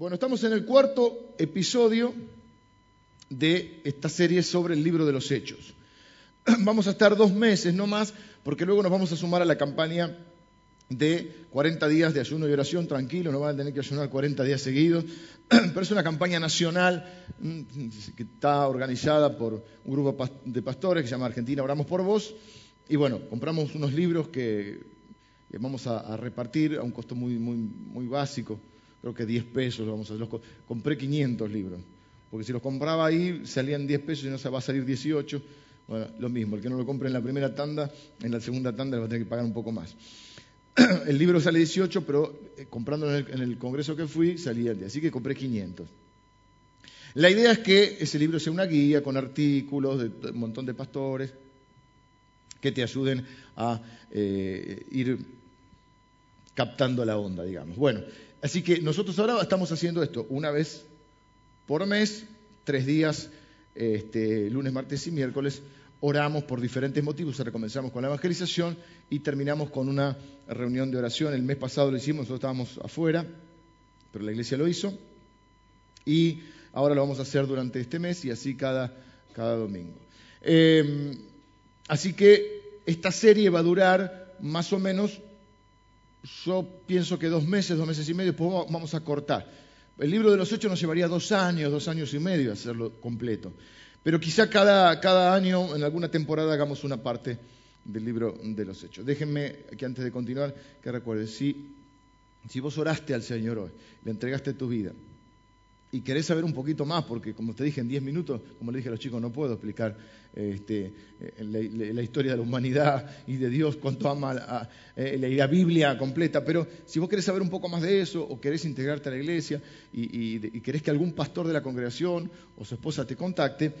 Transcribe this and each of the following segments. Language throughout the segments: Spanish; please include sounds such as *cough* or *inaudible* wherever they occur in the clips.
Bueno, estamos en el cuarto episodio de esta serie sobre el libro de los Hechos. *clears throat* Vamos a estar dos meses no más, porque luego nos vamos a sumar a la campaña de 40 días de ayuno y oración, tranquilo, no van a tener que ayunar 40 días seguidos, *clears throat* pero es una campaña nacional mm, que está organizada por un grupo de pastores que se llama Argentina Oramos por Vos, y bueno, compramos unos libros que vamos a, repartir a un costo muy, muy, muy básico, creo que 10 pesos, vamos a los, compré 500 libros, porque si los compraba ahí salían 10 pesos y no se va a salir 18, bueno, lo mismo, el que no lo compre en la primera tanda, en la segunda tanda le va a tener que pagar un poco más. *clears throat* el libro sale 18, pero eh, comprándolo en el, congreso que fui salía 10, así que compré 500. La idea es que ese libro sea una guía con artículos de un montón de pastores que te ayuden a eh, ir captando la onda, digamos. Bueno, así que nosotros ahora estamos haciendo esto una vez por mes, tres días, este, lunes, martes y miércoles, oramos por diferentes motivos, recomenzamos con la evangelización y terminamos con una reunión de oración. El mes pasado lo hicimos, nosotros estábamos afuera, pero la iglesia lo hizo. Y ahora lo vamos a hacer durante este mes y así cada, domingo. Em, así que esta serie va a durar más o menos, yo pienso que dos meses, dos meses y medio, después vamos a cortar. El libro de los hechos nos llevaría dos años, dos años y medio hacerlo completo. Pero quizá cada, cada año, en alguna temporada, hagamos una parte del libro de los Hechos. Déjenme que antes de continuar, que recuerdes, si, si vos oraste al Señor hoy, le entregaste tu vida, y querés saber un poquito más, porque como te dije en 10 minutos, como le dije a los chicos, no puedo explicar este, eh, la, historia de la humanidad y de Dios, cuánto ama eh, la Biblia completa, pero si vos querés saber un poco más de eso, o querés integrarte a la iglesia, y, querés que algún pastor de la congregación o su esposa te contacte,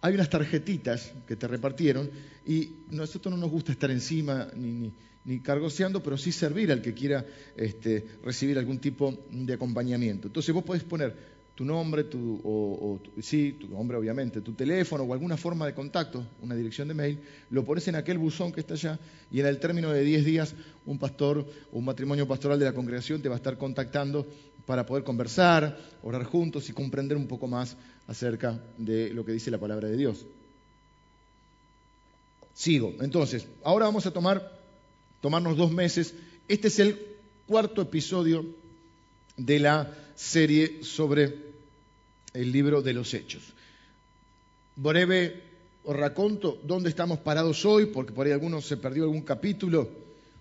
hay unas tarjetitas que te repartieron, y nosotros no nos gusta estar encima ni, ni cargoseando, pero sí servir al que quiera este, recibir algún tipo de acompañamiento. Entonces vos podés poner tu nombre, tu, o, sí, tu nombre obviamente, tu teléfono o alguna forma de contacto, una dirección de mail, lo pones en aquel buzón que está allá y en el término de 10 días un pastor o un matrimonio pastoral de la congregación te va a estar contactando para poder conversar, orar juntos y comprender un poco más acerca de lo que dice la palabra de Dios. Sigo. Entonces, ahora vamos a tomar, tomarnos dos meses. Este es el cuarto episodio de la serie sobre el libro de los Hechos. Breve os raconto dónde estamos parados hoy, porque por ahí algunos se perdió algún capítulo.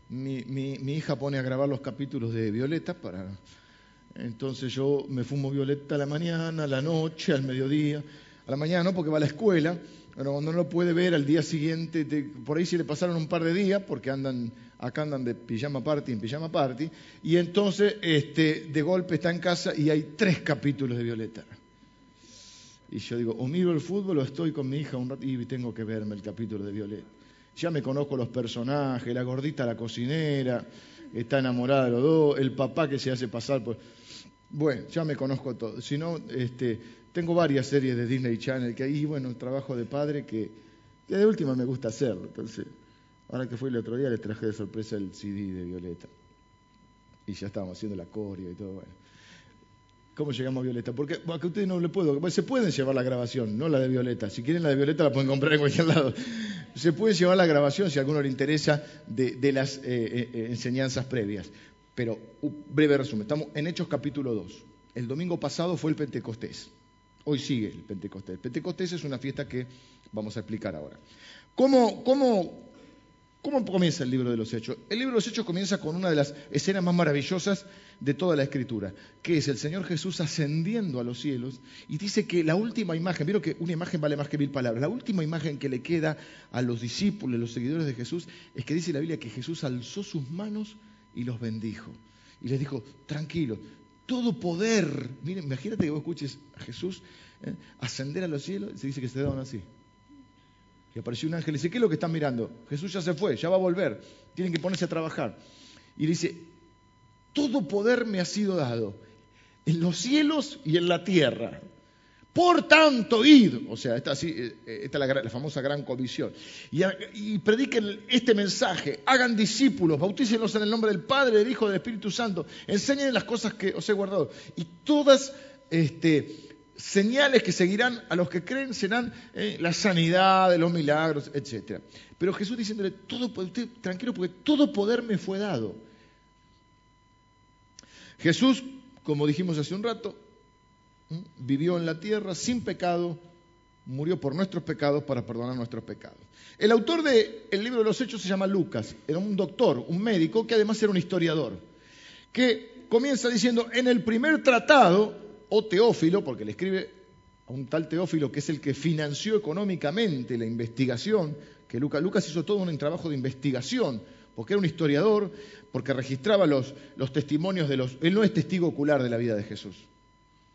Mi, hija pone a grabar los capítulos de Violeta para... Entonces yo me fumo Violeta a la mañana, a la noche, al mediodía. A la mañana porque va a la escuela. Pero cuando no lo puede ver al día siguiente, por ahí se le pasaron un par de días, porque andan acá andan de pijama party en pijama party, y entonces este, de golpe está en casa y hay tres capítulos de Violeta. Y yo digo, o miro el fútbol o estoy con mi hija un rato y tengo que verme el capítulo de Violeta. Ya me conozco los personajes, la gordita, la cocinera, está enamorada de los dos, el papá que se hace pasar por... Bueno, ya me conozco todo. Si no, este, tengo varias series de Disney Channel que ahí, bueno, trabajo de padre que, que de última me gusta hacerlo. Entonces, Ahora que fue el otro día les traje de sorpresa el CD de Violeta. Y ya estábamos haciendo la coreo y todo. Bueno. ¿Cómo llegamos a Violeta? Porque a ustedes no le puedo. Se pueden llevar la grabación, no la de Violeta. Si quieren la de Violeta la pueden comprar en cualquier lado. Se puede llevar la grabación si a alguno le interesa de, las eh, eh, enseñanzas previas. Pero, un breve resumen. Estamos en Hechos capítulo 2. El domingo pasado fue el Pentecostés. Hoy sigue el Pentecostés. El Pentecostés es una fiesta que vamos a explicar ahora. ¿Cómo, cómo ¿Cómo comienza el libro de los Hechos? El libro de los Hechos comienza con una de las escenas más maravillosas de toda la escritura, que es el Señor Jesús ascendiendo a los cielos y dice que la última imagen, vieron que una imagen vale más que mil palabras, la última imagen que le queda a los discípulos, los seguidores de Jesús, es que dice la Biblia que Jesús alzó sus manos y los bendijo. Y les dijo, tranquilo, todo poder, miren, imagínate que vos escuches a Jesús ¿eh? ascender a los cielos y se dice que se daban así. Y apareció un ángel y dice, ¿qué es lo que están mirando? Jesús ya se fue, ya va a volver, tienen que ponerse a trabajar. Y dice, todo poder me ha sido dado, en los cielos y en la tierra. Por tanto, id. O sea, esta, así, eh, esta es la, famosa gran comisión. Y, y, prediquen este mensaje. Hagan discípulos, bautícenlos en el nombre del Padre, del Hijo, del Espíritu Santo. Enseñen las cosas que os he guardado. Y todas este, señales que seguirán a los que creen serán eh, la sanidad, los milagros, etc. Pero Jesús diciéndole, todo, tranquilo porque todo poder me fue dado. Jesús, como dijimos hace un rato, vivió en la tierra sin pecado, murió por nuestros pecados para perdonar nuestros pecados. El autor del libro de los Hechos se llama Lucas, era un doctor, un médico, que además era un historiador, que comienza diciendo, en el primer tratado, o Teófilo, porque le escribe a un tal Teófilo que es el que financió económicamente la investigación, que Lucas, hizo todo un trabajo de investigación, porque era un historiador, porque registraba los, los testimonios de los... Él no es testigo ocular de la vida de Jesús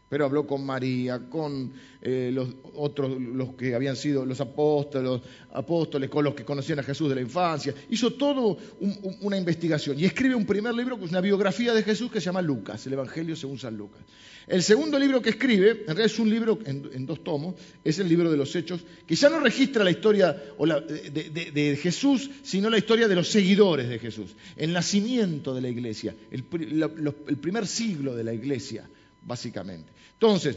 pero habló con María, con eh, los otros, los que habían sido los apóstoles, apóstoles, con los que conocían a Jesús de la infancia. Hizo todo una investigación y escribe un primer libro que es una biografía de Jesús que se llama Lucas, el Evangelio según San Lucas. El segundo libro que escribe, en realidad es un libro en, dos tomos, es el libro de los Hechos, que ya no registra la historia de, Jesús, sino la historia de los seguidores de Jesús, el nacimiento de la iglesia, el primer siglo de la iglesia básicamente. Entonces,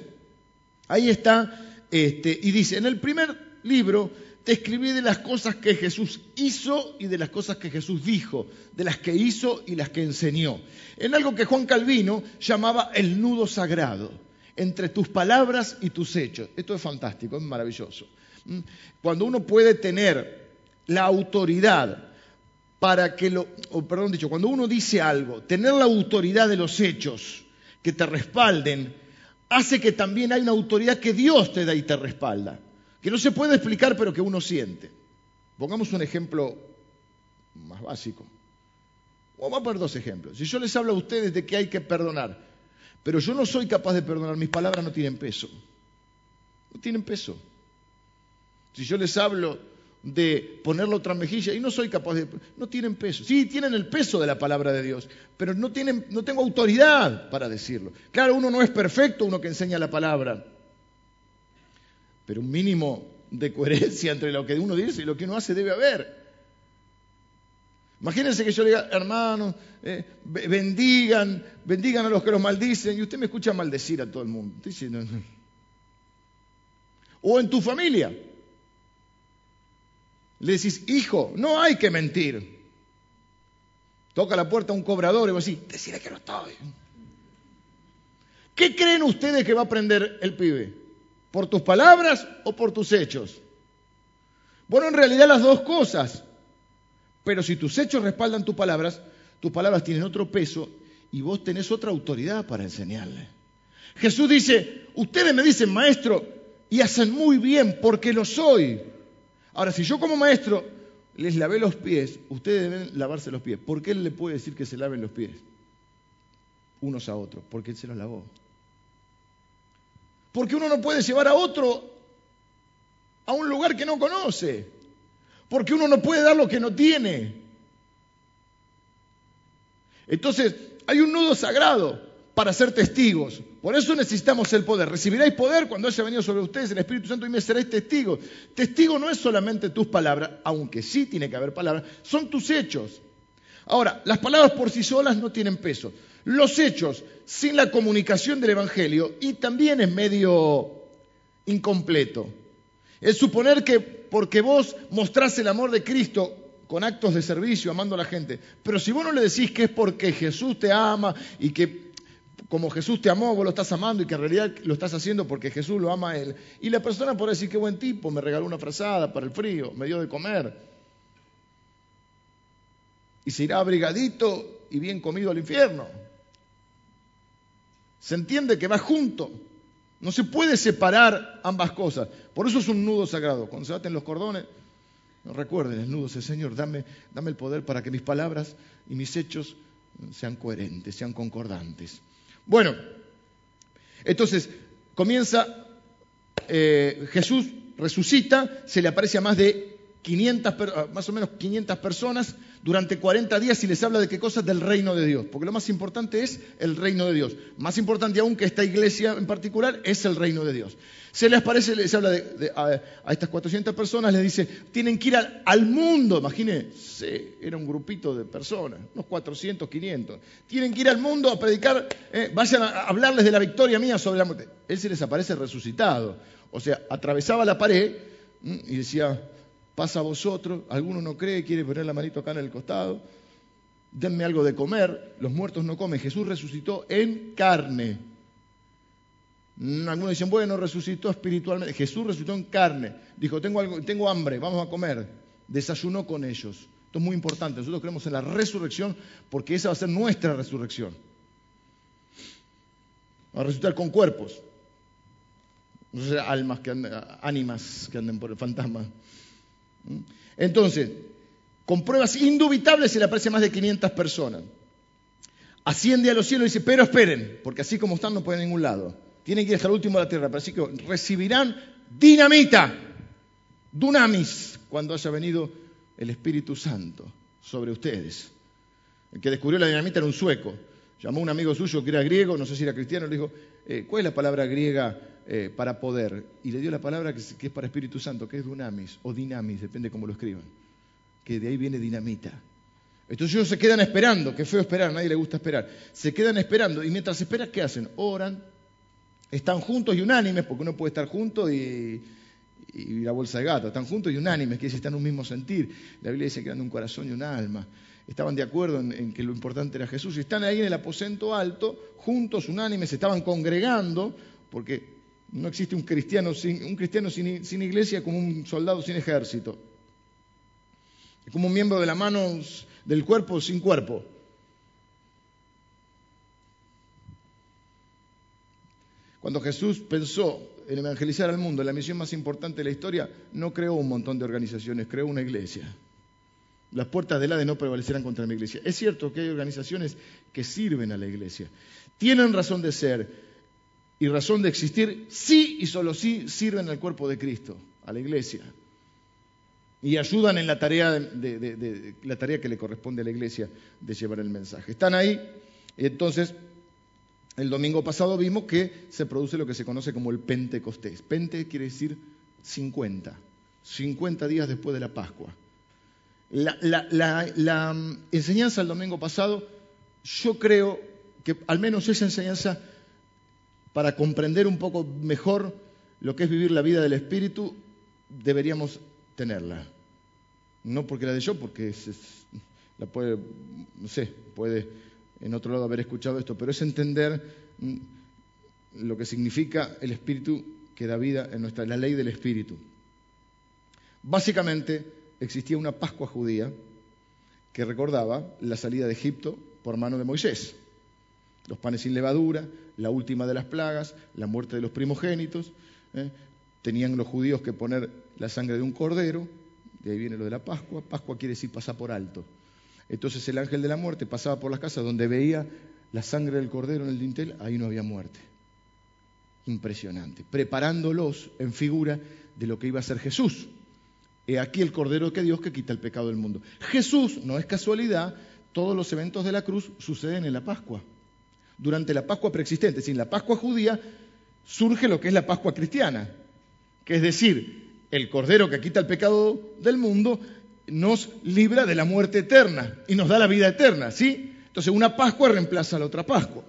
ahí está, este, y dice, en el primer libro te escribí de las cosas que Jesús hizo y de las cosas que Jesús dijo, de las que hizo y las que enseñó. En algo que Juan Calvino llamaba el nudo sagrado, entre tus palabras y tus hechos. Esto es fantástico, es maravilloso. ¿Mm? Cuando uno puede tener la autoridad para que lo, perdón dicho, cuando uno dice algo, tener la autoridad de los hechos, que te respalden, hace que también hay una autoridad que Dios te da y te respalda, que no se puede explicar pero que uno siente. Pongamos un ejemplo más básico. vamos a poner dos ejemplos. Si yo les hablo a ustedes de que hay que perdonar, pero yo no soy capaz de perdonar, mis palabras no tienen peso. No tienen peso. Si yo les hablo de ponerlo otra mejilla y no soy capaz de... No tienen peso. Sí, tienen el peso de la palabra de Dios, pero no, tienen, no tengo autoridad para decirlo. Claro, uno no es perfecto, uno que enseña la palabra, pero un mínimo de coherencia entre lo que uno dice y lo que uno hace debe haber. Imagínense que yo le diga, hermanos, eh, bendigan, bendigan a los que los maldicen, y usted me escucha maldecir a todo el mundo. *laughs* O en tu familia. Le decís, hijo, no hay que mentir. Toca la puerta un cobrador y vos decís, decirle que no estoy. ¿Qué creen ustedes que va a aprender el pibe? ¿Por tus palabras o por tus hechos? Bueno, en realidad las dos cosas. Pero si tus hechos respaldan tus palabras, tus palabras tienen otro peso y vos tenés otra autoridad para enseñarle. Jesús dice, ustedes me dicen maestro y hacen muy bien porque lo soy. Ahora, si yo como maestro les lavé los pies, ustedes deben lavarse los pies. ¿Por qué él le puede decir que se laven los pies? Unos a otros, porque él se los lavó. Porque uno no puede llevar a otro a un lugar que no conoce. Porque uno no puede dar lo que no tiene. Entonces, hay un nudo sagrado para ser testigos. Por eso necesitamos el poder. Recibiréis poder cuando haya venido sobre ustedes el Espíritu Santo y me seréis testigos. Testigo no es solamente tus palabras, aunque sí tiene que haber palabras, son tus hechos. Ahora, las palabras por sí solas no tienen peso. Los hechos, sin la comunicación del Evangelio, y también es medio incompleto. Es suponer que porque vos mostrás el amor de Cristo con actos de servicio, amando a la gente, pero si vos no le decís que es porque Jesús te ama y que como Jesús te amó, vos lo estás amando y que en realidad lo estás haciendo porque Jesús lo ama a él. Y la persona puede decir, qué buen tipo, me regaló una frazada para el frío, me dio de comer. Y se irá abrigadito y bien comido al infierno. Se entiende que va junto. No se puede separar ambas cosas. Por eso es un nudo sagrado. Cuando se baten los cordones, recuerden el nudo ese Señor, dame, dame el poder para que mis palabras y mis hechos sean coherentes, sean concordantes. Bueno, entonces comienza, eh, Jesús resucita, se le aparece a más de 500, ah, más o menos 500 personas durante 40 días y les habla de qué cosas del reino de Dios. Porque lo más importante es el reino de Dios. Más importante aún que esta iglesia en particular es el reino de Dios. Se les parece, les habla a, estas 400 personas, les dice, tienen que ir al, mundo. Imagínense, era un grupito de personas, unos 400, 500. Tienen que ir al mundo a predicar, eh, vayan a hablarles de la victoria mía sobre la muerte. Él se les aparece resucitado. O sea, atravesaba la pared y decía, pasa a vosotros, alguno no cree, quiere poner la manito acá en el costado, denme algo de comer, los muertos no comen, Jesús resucitó en carne. Algunos dicen, bueno, resucitó espiritualmente, Jesús resucitó en carne, dijo, tengo, algo, tengo hambre, vamos a comer, desayunó con ellos. Esto es muy importante, nosotros creemos en la resurrección porque esa va a ser nuestra resurrección. Va a resucitar con cuerpos, no sé, almas que anden, ánimas que anden por el fantasma. Entonces, con pruebas indubitables se le aparece más de 500 personas. Asciende a los cielos y dice, pero esperen, porque así como están no pueden ir a ningún lado. Tienen que ir el último de la tierra, pero así que recibirán dinamita, dunamis, cuando haya venido el Espíritu Santo sobre ustedes. El que descubrió la dinamita era un sueco. Llamó a un amigo suyo que era griego, no sé si era cristiano, le dijo, eh, ¿cuál es la palabra griega eh, para poder. Y le dio la palabra que, es para Espíritu Santo, que es dunamis o dinamis, depende cómo lo escriban. Que de ahí viene dinamita. Entonces ellos se quedan esperando, que feo esperar, a nadie le gusta esperar. Se quedan esperando y mientras esperan, ¿qué hacen? Oran, están juntos y unánimes, porque uno puede estar junto y, la bolsa de gato, están juntos y unánimes, que están en un mismo sentir. La Biblia dice que eran un corazón y un alma. Estaban de acuerdo en, en, que lo importante era Jesús. Y están ahí en el aposento alto, juntos, unánimes, se estaban congregando, porque no existe un cristiano sin, iglesia como un soldado sin ejército. Como un miembro de la mano del cuerpo sin cuerpo. Cuando Jesús pensó en evangelizar al mundo, la misión más importante de la historia, no creó un montón de organizaciones, creó una iglesia. Las puertas del Hades no prevalecerán contra mi iglesia. Es cierto que hay organizaciones que sirven a la iglesia. Tienen razón de ser, y razón de existir, sí y solo sí sirven al cuerpo de Cristo, a la iglesia. Y ayudan en la tarea, de, la tarea que le corresponde a la iglesia de llevar el mensaje. Están ahí, y entonces el domingo pasado vimos que se produce lo que se conoce como el Pentecostés. Pente quiere decir 50, 50 días después de la Pascua. La, la mm, enseñanza del domingo pasado, yo creo que al menos esa enseñanza para comprender un poco mejor lo que es vivir la vida del Espíritu, deberíamos tenerla. No porque la de yo, porque la puede, no sé, puede en otro lado haber escuchado esto, pero es entender mm, lo que significa el Espíritu que da vida en nuestra, la ley del Espíritu. Básicamente existía una Pascua judía que recordaba la salida de Egipto por mano de Moisés los panes sin levadura, la última de las plagas, la muerte de los primogénitos. ¿eh? Tenían los judíos que poner la sangre de un cordero, de ahí viene lo de la Pascua. Pascua quiere decir pasar por alto. Entonces el ángel de la muerte pasaba por las casas donde veía la sangre del cordero en el dintel, ahí no había muerte. Impresionante. Preparándolos en figura de lo que iba a ser Jesús. He aquí el cordero que Dios que quita el pecado del mundo. Jesús, no es casualidad, todos los eventos de la cruz suceden en la Pascua durante la Pascua preexistente. Sin la Pascua judía surge lo que es la Pascua cristiana, que es decir, el Cordero que quita el pecado del mundo nos libra de la muerte eterna y nos da la vida eterna, ¿sí? Entonces una Pascua reemplaza a la otra Pascua.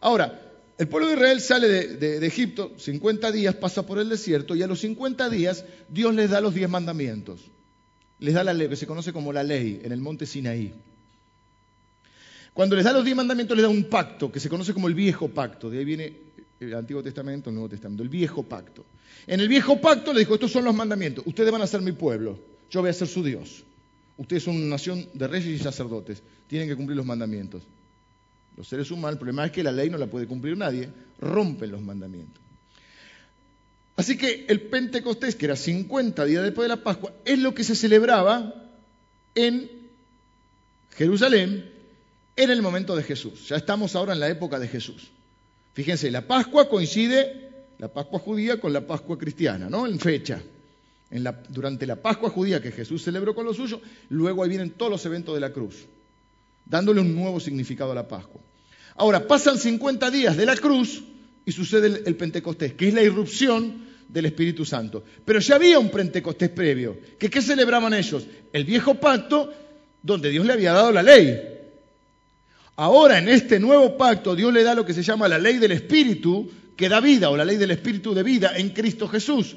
Ahora, el pueblo de Israel sale de, Egipto, 50 días pasa por el desierto y a los 50 días Dios les da los 10 mandamientos. Les da la ley, que se conoce como la ley, en el monte Sinaí. Cuando les da los diez mandamientos, les da un pacto que se conoce como el viejo pacto. De ahí viene el Antiguo Testamento, el Nuevo Testamento, el viejo pacto. En el viejo pacto le dijo, estos son los mandamientos, ustedes van a ser mi pueblo, yo voy a ser su Dios. Ustedes son una nación de reyes y sacerdotes, tienen que cumplir los mandamientos. Los seres humanos, el problema es que la ley no la puede cumplir nadie, rompen los mandamientos. Así que el Pentecostés, que era 50 días después de la Pascua, es lo que se celebraba en Jerusalén en el momento de Jesús. Ya estamos ahora en la época de Jesús. Fíjense, la Pascua coincide, la Pascua judía con la Pascua cristiana, ¿no? En fecha. durante la Pascua judía que Jesús celebró con los suyos, luego ahí vienen todos los eventos de la cruz, dándole un nuevo significado a la Pascua. Ahora, pasan 50 días de la cruz y sucede el, Pentecostés, que es la irrupción del Espíritu Santo. Pero ya había un Pentecostés previo, que ¿qué celebraban ellos? El viejo pacto donde Dios le había dado la ley. Ahora en este nuevo pacto Dios le da lo que se llama la ley del Espíritu, que da vida, o la ley del Espíritu de vida en Cristo Jesús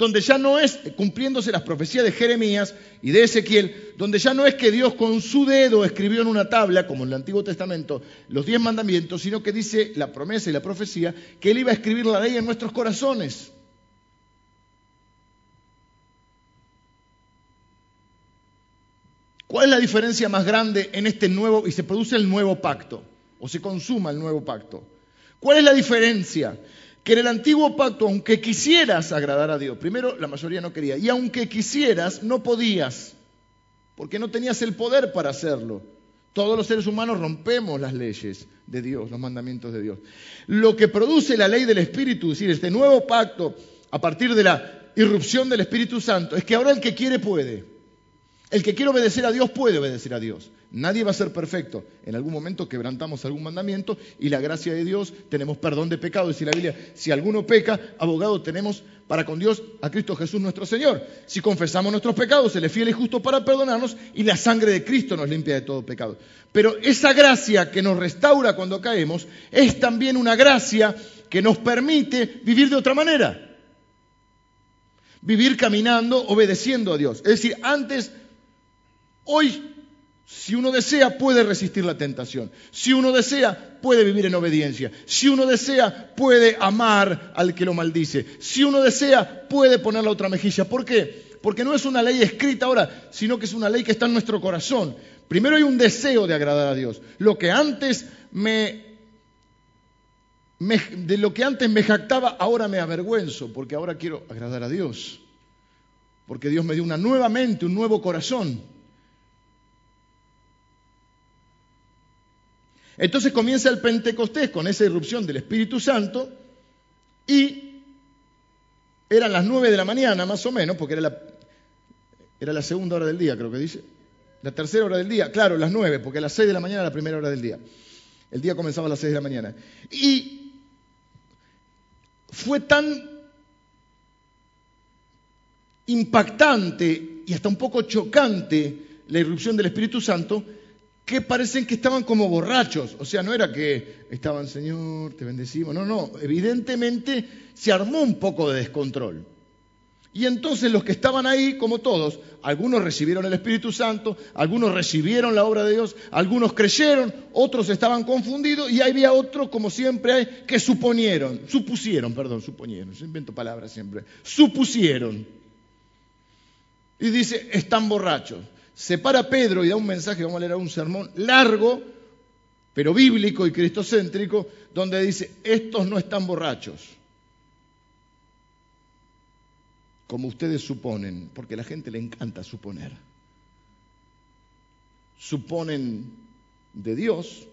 donde ya no es, cumpliéndose las profecías de Jeremías y de Ezequiel, donde ya no es que Dios con su dedo escribió en una tabla, como en el Antiguo Testamento, los diez mandamientos, sino que dice la promesa y la profecía que Él iba a escribir la ley en nuestros corazones. ¿Cuál es la diferencia más grande en este nuevo, y se produce el nuevo pacto, o se consuma el nuevo pacto? ¿Cuál es la diferencia? que en el antiguo pacto, aunque quisieras agradar a Dios, primero la mayoría no quería, y aunque quisieras, no podías, porque no tenías el poder para hacerlo. Todos los seres humanos rompemos las leyes de Dios, los mandamientos de Dios. Lo que produce la ley del Espíritu, es decir, este nuevo pacto a partir de la irrupción del Espíritu Santo, es que ahora el que quiere puede. El que quiere obedecer a Dios puede obedecer a Dios. Nadie va a ser perfecto. En algún momento quebrantamos algún mandamiento y la gracia de Dios tenemos perdón de pecado. Dice la Biblia, si alguno peca, abogado tenemos para con Dios a Cristo Jesús nuestro Señor. Si confesamos nuestros pecados, Él es fiel y justo para perdonarnos y la sangre de Cristo nos limpia de todo pecado. Pero esa gracia que nos restaura cuando caemos es también una gracia que nos permite vivir de otra manera. Vivir caminando, obedeciendo a Dios. Es decir, antes, hoy si uno desea, puede resistir la tentación. Si uno desea, puede vivir en obediencia. Si uno desea, puede amar al que lo maldice. Si uno desea, puede poner la otra mejilla. ¿Por qué? Porque no es una ley escrita ahora, sino que es una ley que está en nuestro corazón. Primero hay un deseo de agradar a Dios. Lo que antes me, de lo que antes me jactaba, ahora me avergüenzo, porque ahora quiero agradar a Dios. Porque Dios me dio una nueva mente, un nuevo corazón. Entonces comienza el Pentecostés con esa irrupción del Espíritu Santo y eran las nueve de la mañana más o menos, porque era la, segunda hora del día, creo que dice. La tercera hora del día, claro, las nueve, porque a las seis de la mañana era la primera hora del día. El día comenzaba a las seis de la mañana. Y fue tan impactante y hasta un poco chocante la irrupción del Espíritu Santo que parecen que estaban como borrachos. O sea, no era que estaban, Señor, te bendecimos. No, no, evidentemente se armó un poco de descontrol. Y entonces los que estaban ahí, como todos, algunos recibieron el Espíritu Santo, algunos recibieron la obra de Dios, algunos creyeron, otros estaban confundidos y había otros, como siempre hay, que suponieron, supusieron, perdón, suponieron, yo invento palabras siempre, supusieron. Y dice, están borrachos se para Pedro y da un mensaje, vamos a leer un sermón largo, pero bíblico y cristocéntrico, donde dice, estos no están borrachos, como ustedes suponen, porque a la gente le encanta suponer. Suponen de Dios,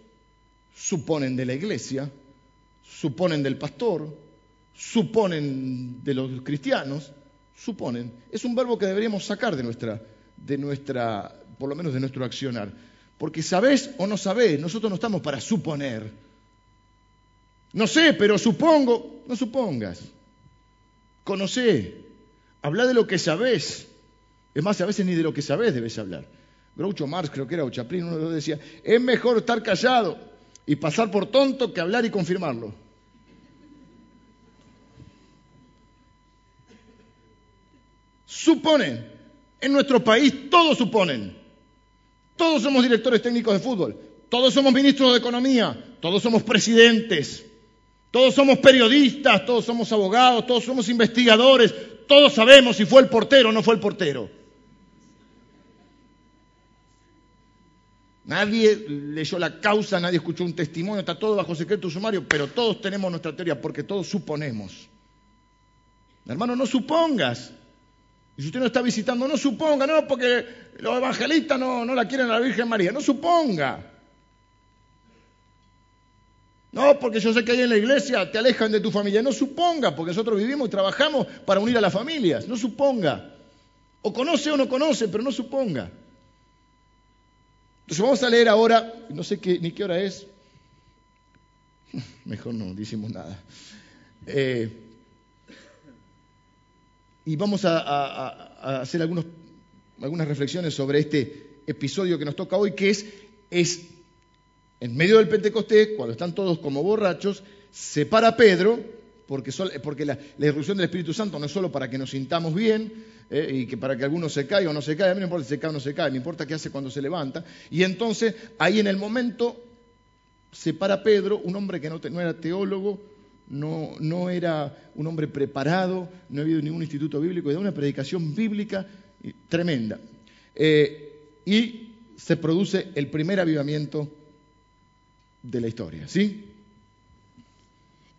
suponen de la iglesia, suponen del pastor, suponen de los cristianos, suponen. Es un verbo que deberíamos sacar de nuestra de nuestra, por lo menos de nuestro accionar. Porque sabés o no sabés, nosotros no estamos para suponer. No sé, pero supongo, no supongas. Conocé, habla de lo que sabés. Es más, a veces ni de lo que sabés debes hablar. Groucho Marx, creo que era, o Chaplin, uno de los decía, es mejor estar callado y pasar por tonto que hablar y confirmarlo. Suponen, en nuestro país todos suponen. Todos somos directores técnicos de fútbol, todos somos ministros de Economía, todos somos presidentes, todos somos periodistas, todos somos abogados, todos somos investigadores, todos sabemos si fue el portero o no fue el portero. Nadie leyó la causa, nadie escuchó un testimonio, está todo bajo secreto sumario, pero todos tenemos nuestra teoría porque todos suponemos. Hermano, no supongas. Y si usted no está visitando, no suponga, no, porque los evangelistas no, no la quieren a la Virgen María, no suponga. No, porque yo sé que ahí en la iglesia te alejan de tu familia. No suponga, porque nosotros vivimos y trabajamos para unir a las familias. No suponga. O conoce o no conoce, pero no suponga. Entonces vamos a leer ahora, no sé qué, ni qué hora es, *laughs* mejor no decimos nada. Eh, y vamos a, hacer algunos, algunas reflexiones sobre este episodio que nos toca hoy, que es, es en medio del Pentecostés, cuando están todos como borrachos, se para Pedro, porque, porque la, irrupción del Espíritu Santo no es solo para que nos sintamos bien eh, y que para que alguno se caiga o no se caiga, a mí no importa si se cae o no se cae, me importa qué hace cuando se levanta. Y entonces, ahí en el momento, se para Pedro, un hombre que no, no era teólogo, no, no, era un hombre preparado, no había ningún instituto bíblico, era una predicación bíblica tremenda. Eh, y se produce el primer avivamiento de la historia, ¿sí?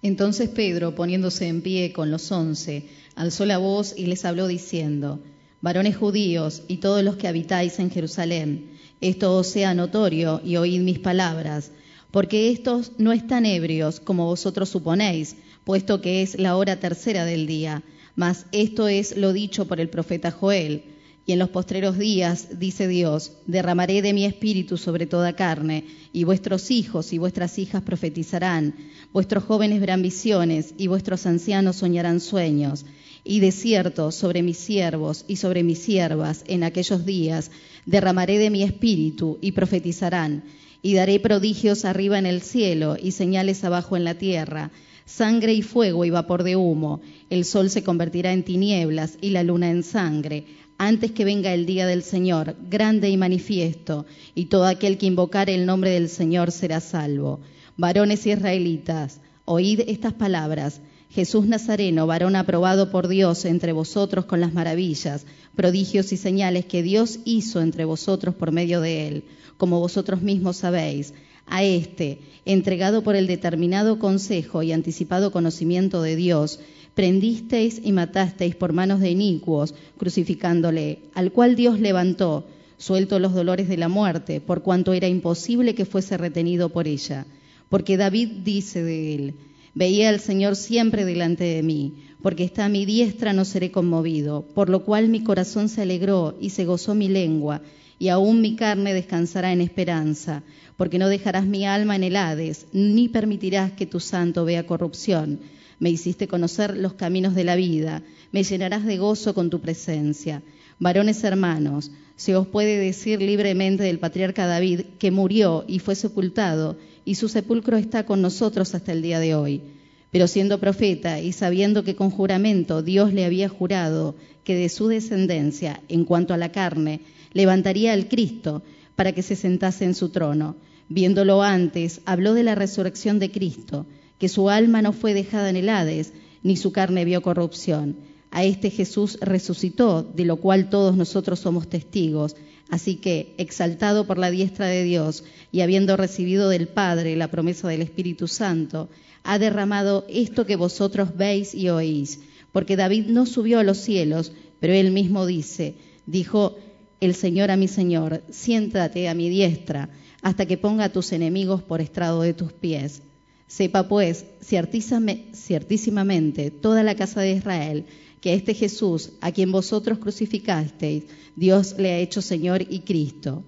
Entonces Pedro, poniéndose en pie con los once, alzó la voz y les habló diciendo, varones judíos y todos los que habitáis en Jerusalén, esto os sea notorio y oíd mis palabras, porque estos no están ebrios como vosotros suponéis, puesto que es la hora tercera del día, mas esto es lo dicho por el profeta Joel. Y en los postreros días, dice Dios, derramaré de mi espíritu sobre toda carne, y vuestros hijos y vuestras hijas profetizarán, vuestros jóvenes verán visiones, y vuestros ancianos soñarán sueños. Y de cierto, sobre mis siervos y sobre mis siervas, en aquellos días, derramaré de mi espíritu, y profetizarán, y daré prodigios arriba en el cielo, y señales abajo en la tierra, sangre y fuego y vapor de humo, el sol se convertirá en tinieblas y la luna en sangre antes que venga el día del Señor, grande y manifiesto, y todo aquel que invocare el nombre del Señor será salvo. Varones israelitas, oíd estas palabras. Jesús Nazareno, varón aprobado por Dios entre vosotros con las maravillas, prodigios y señales que Dios hizo entre vosotros por medio de él, como vosotros mismos sabéis. A este, entregado por el determinado consejo y anticipado conocimiento de Dios, prendisteis y matasteis por manos de inicuos, crucificándole, al cual Dios levantó, suelto los dolores de la muerte, por cuanto era imposible que fuese retenido por ella. Porque David dice de él, veía al Señor siempre delante de mí, porque está a mi diestra no seré conmovido, por lo cual mi corazón se alegró y se gozó mi lengua, y aún mi carne descansará en esperanza, porque no dejarás mi alma en el Hades, ni permitirás que tu santo vea corrupción me hiciste conocer los caminos de la vida, me llenarás de gozo con tu presencia. Varones hermanos, se os puede decir libremente del patriarca David que murió y fue sepultado, y su sepulcro está con nosotros hasta el día de hoy. Pero siendo profeta y sabiendo que con juramento Dios le había jurado que de su descendencia, en cuanto a la carne, levantaría al Cristo para que se sentase en su trono, viéndolo antes, habló de la resurrección de Cristo que su alma no fue dejada en el Hades, ni su carne vio corrupción. A este Jesús resucitó, de lo cual todos nosotros somos testigos. Así que, exaltado por la diestra de Dios y habiendo recibido del Padre la promesa del Espíritu Santo, ha derramado esto que vosotros veis y oís. Porque David no subió a los cielos, pero él mismo dice, dijo el Señor a mi Señor, siéntate a mi diestra, hasta que ponga a tus enemigos por estrado de tus pies. Sepa pues ciertísimamente toda la casa de Israel que este Jesús, a quien vosotros crucificasteis, Dios le ha hecho Señor y Cristo.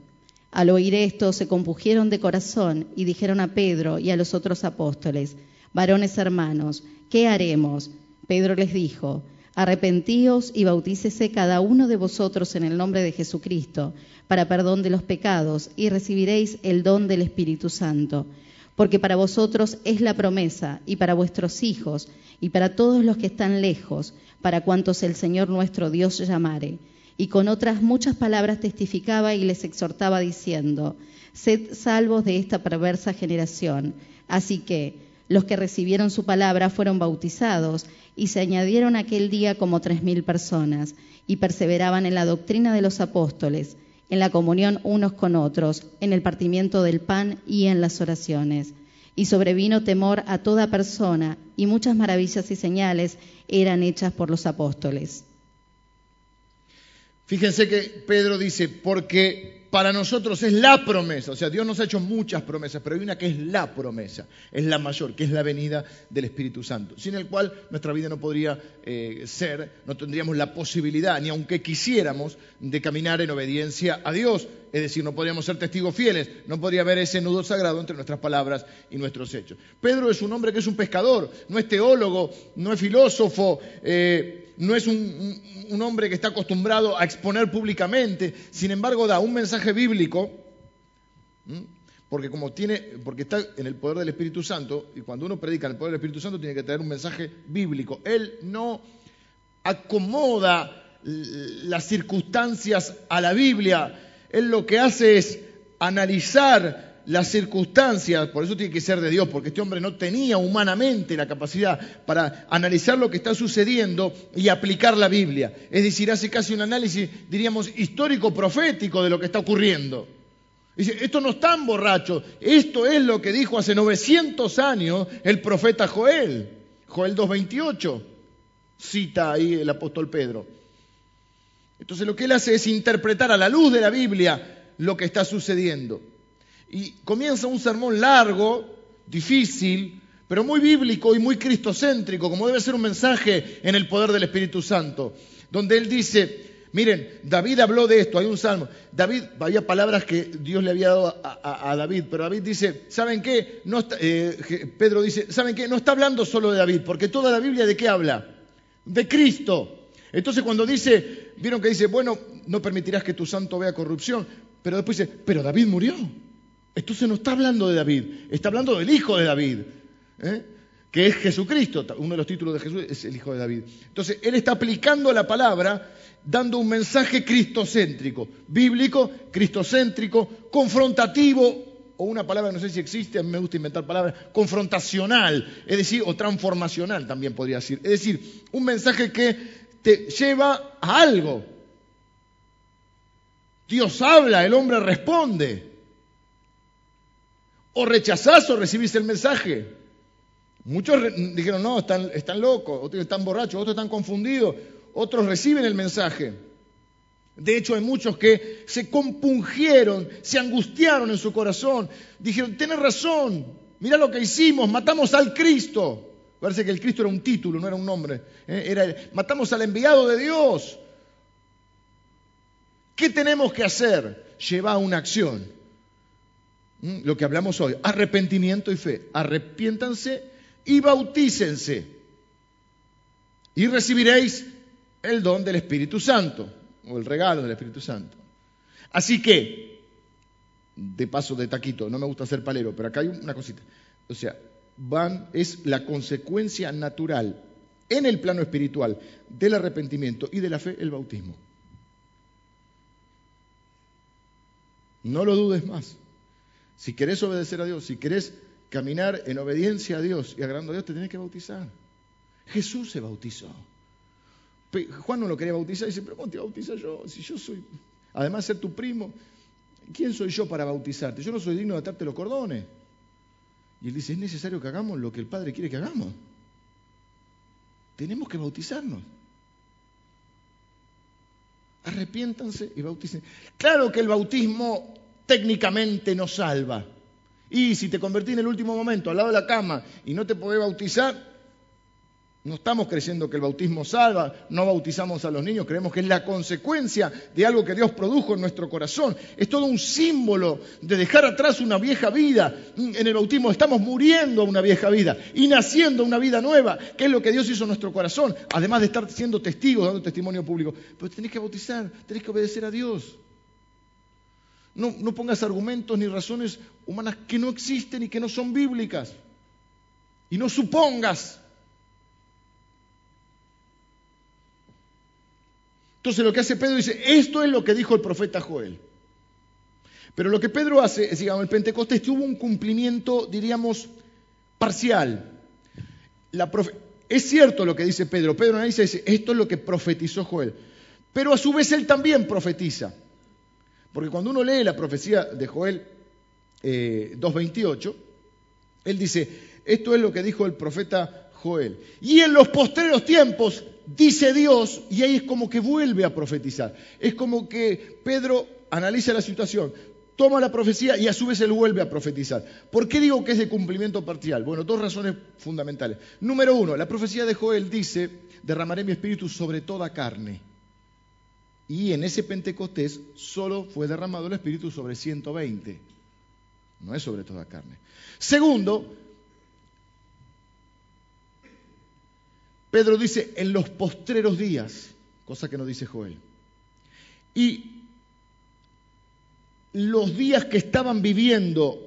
Al oír esto se compugieron de corazón y dijeron a Pedro y a los otros apóstoles, varones hermanos, ¿qué haremos? Pedro les dijo, arrepentíos y bautícese cada uno de vosotros en el nombre de Jesucristo para perdón de los pecados y recibiréis el don del Espíritu Santo porque para vosotros es la promesa, y para vuestros hijos, y para todos los que están lejos, para cuantos el Señor nuestro Dios llamare. Y con otras muchas palabras testificaba y les exhortaba diciendo, Sed salvos de esta perversa generación. Así que los que recibieron su palabra fueron bautizados, y se añadieron aquel día como tres mil personas, y perseveraban en la doctrina de los apóstoles en la comunión unos con otros, en el partimiento del pan y en las oraciones. Y sobrevino temor a toda persona, y muchas maravillas y señales eran hechas por los apóstoles. Fíjense que Pedro dice, porque para nosotros es la promesa, o sea, Dios nos ha hecho muchas promesas, pero hay una que es la promesa, es la mayor, que es la venida del Espíritu Santo, sin el cual nuestra vida no podría eh, ser, no tendríamos la posibilidad, ni aunque quisiéramos, de caminar en obediencia a Dios, es decir, no podríamos ser testigos fieles, no podría haber ese nudo sagrado entre nuestras palabras y nuestros hechos. Pedro es un hombre que es un pescador, no es teólogo, no es filósofo, eh, no es un, hombre que está acostumbrado a exponer públicamente, sin embargo da un mensaje bíblico, porque como tiene, porque está en el poder del Espíritu Santo, y cuando uno predica en el poder del Espíritu Santo tiene que tener un mensaje bíblico. Él no acomoda las circunstancias a la Biblia, él lo que hace es analizar las circunstancias, por eso tiene que ser de Dios, porque este hombre no tenía humanamente la capacidad para analizar lo que está sucediendo y aplicar la Biblia. Es decir, hace casi un análisis, diríamos, histórico-profético de lo que está ocurriendo. Dice, esto no es tan borracho, esto es lo que dijo hace 900 años el profeta Joel, Joel 2.28, cita ahí el apóstol Pedro. Entonces lo que él hace es interpretar a la luz de la Biblia lo que está sucediendo. Y comienza un sermón largo, difícil, pero muy bíblico y muy cristocéntrico, como debe ser un mensaje en el poder del Espíritu Santo, donde él dice, miren, David habló de esto, hay un salmo, David, había palabras que Dios le había dado a, David, pero David dice, ¿saben qué? Eh, Pedro dice, ¿saben qué? No está hablando solo de David, porque toda la Biblia de qué habla? De Cristo. Entonces cuando dice, vieron que dice, bueno, no permitirás que tu santo vea corrupción, pero después dice, pero David murió. Entonces no está hablando de David, está hablando del hijo de David, ¿eh? que es Jesucristo. Uno de los títulos de Jesús es el hijo de David. Entonces él está aplicando la palabra dando un mensaje cristocéntrico, bíblico, cristocéntrico, confrontativo, o una palabra, no sé si existe, a mí me gusta inventar palabras, confrontacional, es decir, o transformacional también podría decir. Es decir, un mensaje que te lleva a algo. Dios habla, el hombre responde. O o recibís el mensaje. Muchos dijeron, no, están, están locos, otros están borrachos, otros están confundidos, otros reciben el mensaje. De hecho, hay muchos que se compungieron, se angustiaron en su corazón. Dijeron, tienes razón, mira lo que hicimos, matamos al Cristo. Parece que el Cristo era un título, no era un nombre. ¿eh? Era, matamos al enviado de Dios. ¿Qué tenemos que hacer? Lleva una acción. Lo que hablamos hoy, arrepentimiento y fe. Arrepiéntanse y bautícense. Y recibiréis el don del Espíritu Santo, o el regalo del Espíritu Santo. Así que, de paso de taquito, no me gusta ser palero, pero acá hay una cosita. O sea, van, es la consecuencia natural en el plano espiritual del arrepentimiento y de la fe el bautismo. No lo dudes más. Si querés obedecer a Dios, si querés caminar en obediencia a Dios y agradando a Dios, te tenés que bautizar. Jesús se bautizó. Juan no lo quería bautizar y dice, pero ¿cómo te bautizo yo? Si yo soy, además de ser tu primo, ¿quién soy yo para bautizarte? Yo no soy digno de atarte los cordones. Y él dice, es necesario que hagamos lo que el Padre quiere que hagamos. Tenemos que bautizarnos. Arrepiéntanse y bauticen. Claro que el bautismo técnicamente no salva. Y si te convertís en el último momento al lado de la cama y no te podés bautizar, no estamos creyendo que el bautismo salva, no bautizamos a los niños, creemos que es la consecuencia de algo que Dios produjo en nuestro corazón. Es todo un símbolo de dejar atrás una vieja vida. En el bautismo estamos muriendo a una vieja vida y naciendo una vida nueva, que es lo que Dios hizo en nuestro corazón, además de estar siendo testigos, dando testimonio público. Pero tenés que bautizar, tenés que obedecer a Dios. No, pongas argumentos ni razones humanas que no existen y que no son bíblicas. Y no supongas. Entonces lo que hace Pedro dice, esto es lo que dijo el profeta Joel. Pero lo que Pedro hace, es, digamos, el Pentecostés tuvo un cumplimiento, diríamos, parcial. es cierto lo que dice Pedro. Pedro analiza y dice, esto es lo que profetizó Joel. Pero a su vez él también profetiza. Porque cuando uno lee la profecía de Joel 2.28, eh, él dice, esto es lo que dijo el profeta Joel. Y en los postreros tiempos, dice Dios, y ahí es como que vuelve a profetizar. Es como que Pedro analiza la situación, toma la profecía y a su vez él vuelve a profetizar. ¿Por qué digo que es de cumplimiento parcial? Bueno, dos razones fundamentales. Número uno, la profecía de Joel dice, derramaré mi espíritu sobre toda carne. Y en ese Pentecostés solo fue derramado el espíritu sobre 120. No es sobre toda carne. Segundo, Pedro dice en los postreros días, cosa que no dice Joel. Y los días que estaban viviendo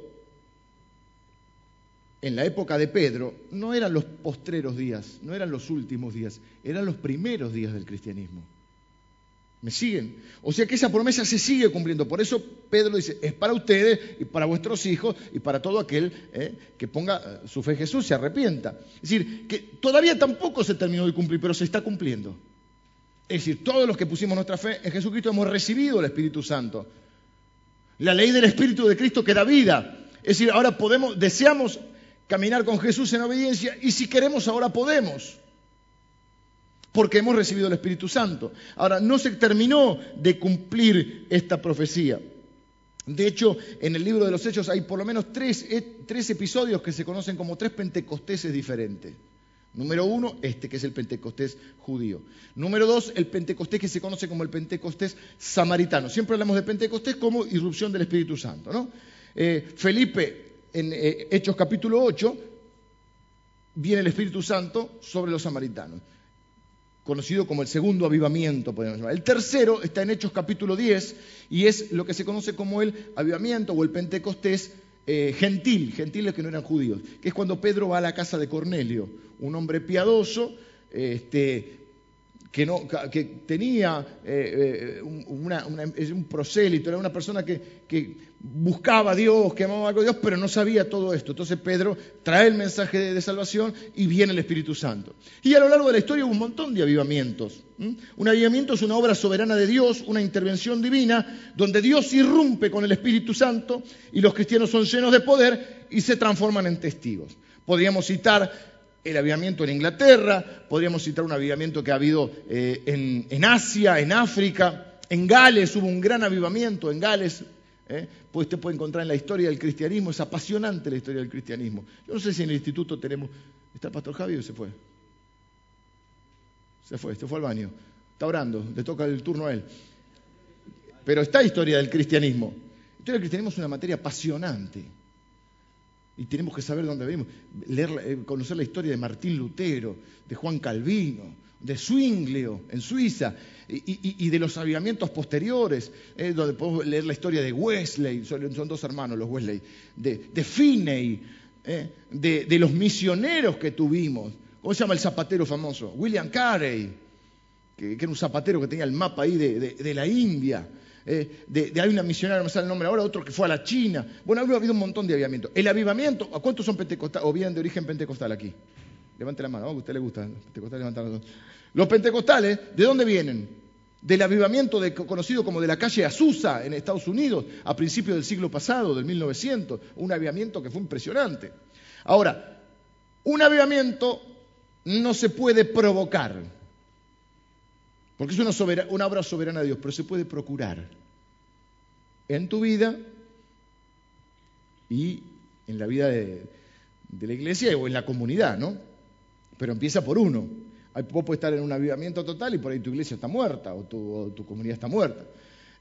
en la época de Pedro no eran los postreros días, no eran los últimos días, eran los primeros días del cristianismo. ¿Me siguen? O sea que esa promesa se sigue cumpliendo. Por eso Pedro dice, es para ustedes y para vuestros hijos y para todo aquel eh, que ponga eh, su fe en Jesús, se arrepienta. Es decir, que todavía tampoco se terminó de cumplir, pero se está cumpliendo. Es decir, todos los que pusimos nuestra fe en Jesucristo hemos recibido el Espíritu Santo. La ley del Espíritu de Cristo que da vida. Es decir, ahora podemos, deseamos caminar con Jesús en obediencia y si queremos ahora podemos porque hemos recibido el Espíritu Santo. Ahora, no se terminó de cumplir esta profecía. De hecho, en el libro de los Hechos hay por lo menos tres, eh, tres episodios que se conocen como tres pentecosteses diferentes. Número uno, este que es el Pentecostés judío. Número dos, el Pentecostés que se conoce como el Pentecostés samaritano. Siempre hablamos de Pentecostés como irrupción del Espíritu Santo. ¿no? Eh, Felipe, en eh, Hechos capítulo 8, viene el Espíritu Santo sobre los samaritanos conocido como el segundo avivamiento, podemos llamar. El tercero está en Hechos capítulo 10 y es lo que se conoce como el avivamiento o el Pentecostés eh, gentil, gentiles que no eran judíos, que es cuando Pedro va a la casa de Cornelio, un hombre piadoso, este, que, tenía eh, eh, un prosélito, era una persona que, buscaba a Dios, que amaba a Dios, pero no sabía todo esto. Entonces Pedro trae el mensaje de, salvación y viene el Espíritu Santo. Y a lo largo de la historia hubo un montón de avivamientos. Un avivamiento es una obra soberana de Dios, una intervención divina, donde Dios irrumpe con el Espíritu Santo y los cristianos son llenos de poder y se transforman en testigos. Podríamos citar el avivamiento en Inglaterra, podríamos citar un avivamiento que ha habido eh, en, Asia, en África, en Gales hubo un gran avivamiento, en Gales, eh, pues usted puede encontrar en la historia del cristianismo, es apasionante la historia del cristianismo. Yo no sé si en el instituto tenemos, ¿está el pastor Javier o se fue? Se fue, se fue al baño, está orando, le toca el turno a él. Pero está historia del cristianismo. La historia del cristianismo es una materia apasionante. Y tenemos que saber dónde venimos, leer, eh, conocer la historia de Martín Lutero, de Juan Calvino, de Zwinglio en Suiza, y, de los avivamientos posteriores, eh, donde podemos leer la historia de Wesley, son, dos hermanos los Wesley, de, Finney, eh, de, los misioneros que tuvimos. ¿Cómo se llama el zapatero famoso? William Carey, que, era un zapatero que tenía el mapa ahí de la India. Eh, de, hay una misionera, no me sale el nombre ahora, otro que fue a la China. Bueno, ha habido un montón de avivamientos. El avivamiento, ¿a cuántos son pentecostales o vienen de origen pentecostal aquí? Levante la mano, a usted le gusta. Los pentecostales, ¿de dónde vienen? Del avivamiento conocido como de la calle Azusa en Estados Unidos a principios del siglo pasado, del 1900. Un avivamiento que fue impresionante. Ahora, un avivamiento no se puede provocar. Porque es una, obra soberana de Dios, pero se puede procurar en tu vida y en la vida de, la iglesia o en la comunidad, ¿no? Pero empieza por uno. Vos puedes estar en un avivamiento total y por ahí tu iglesia está muerta o tu, comunidad está muerta.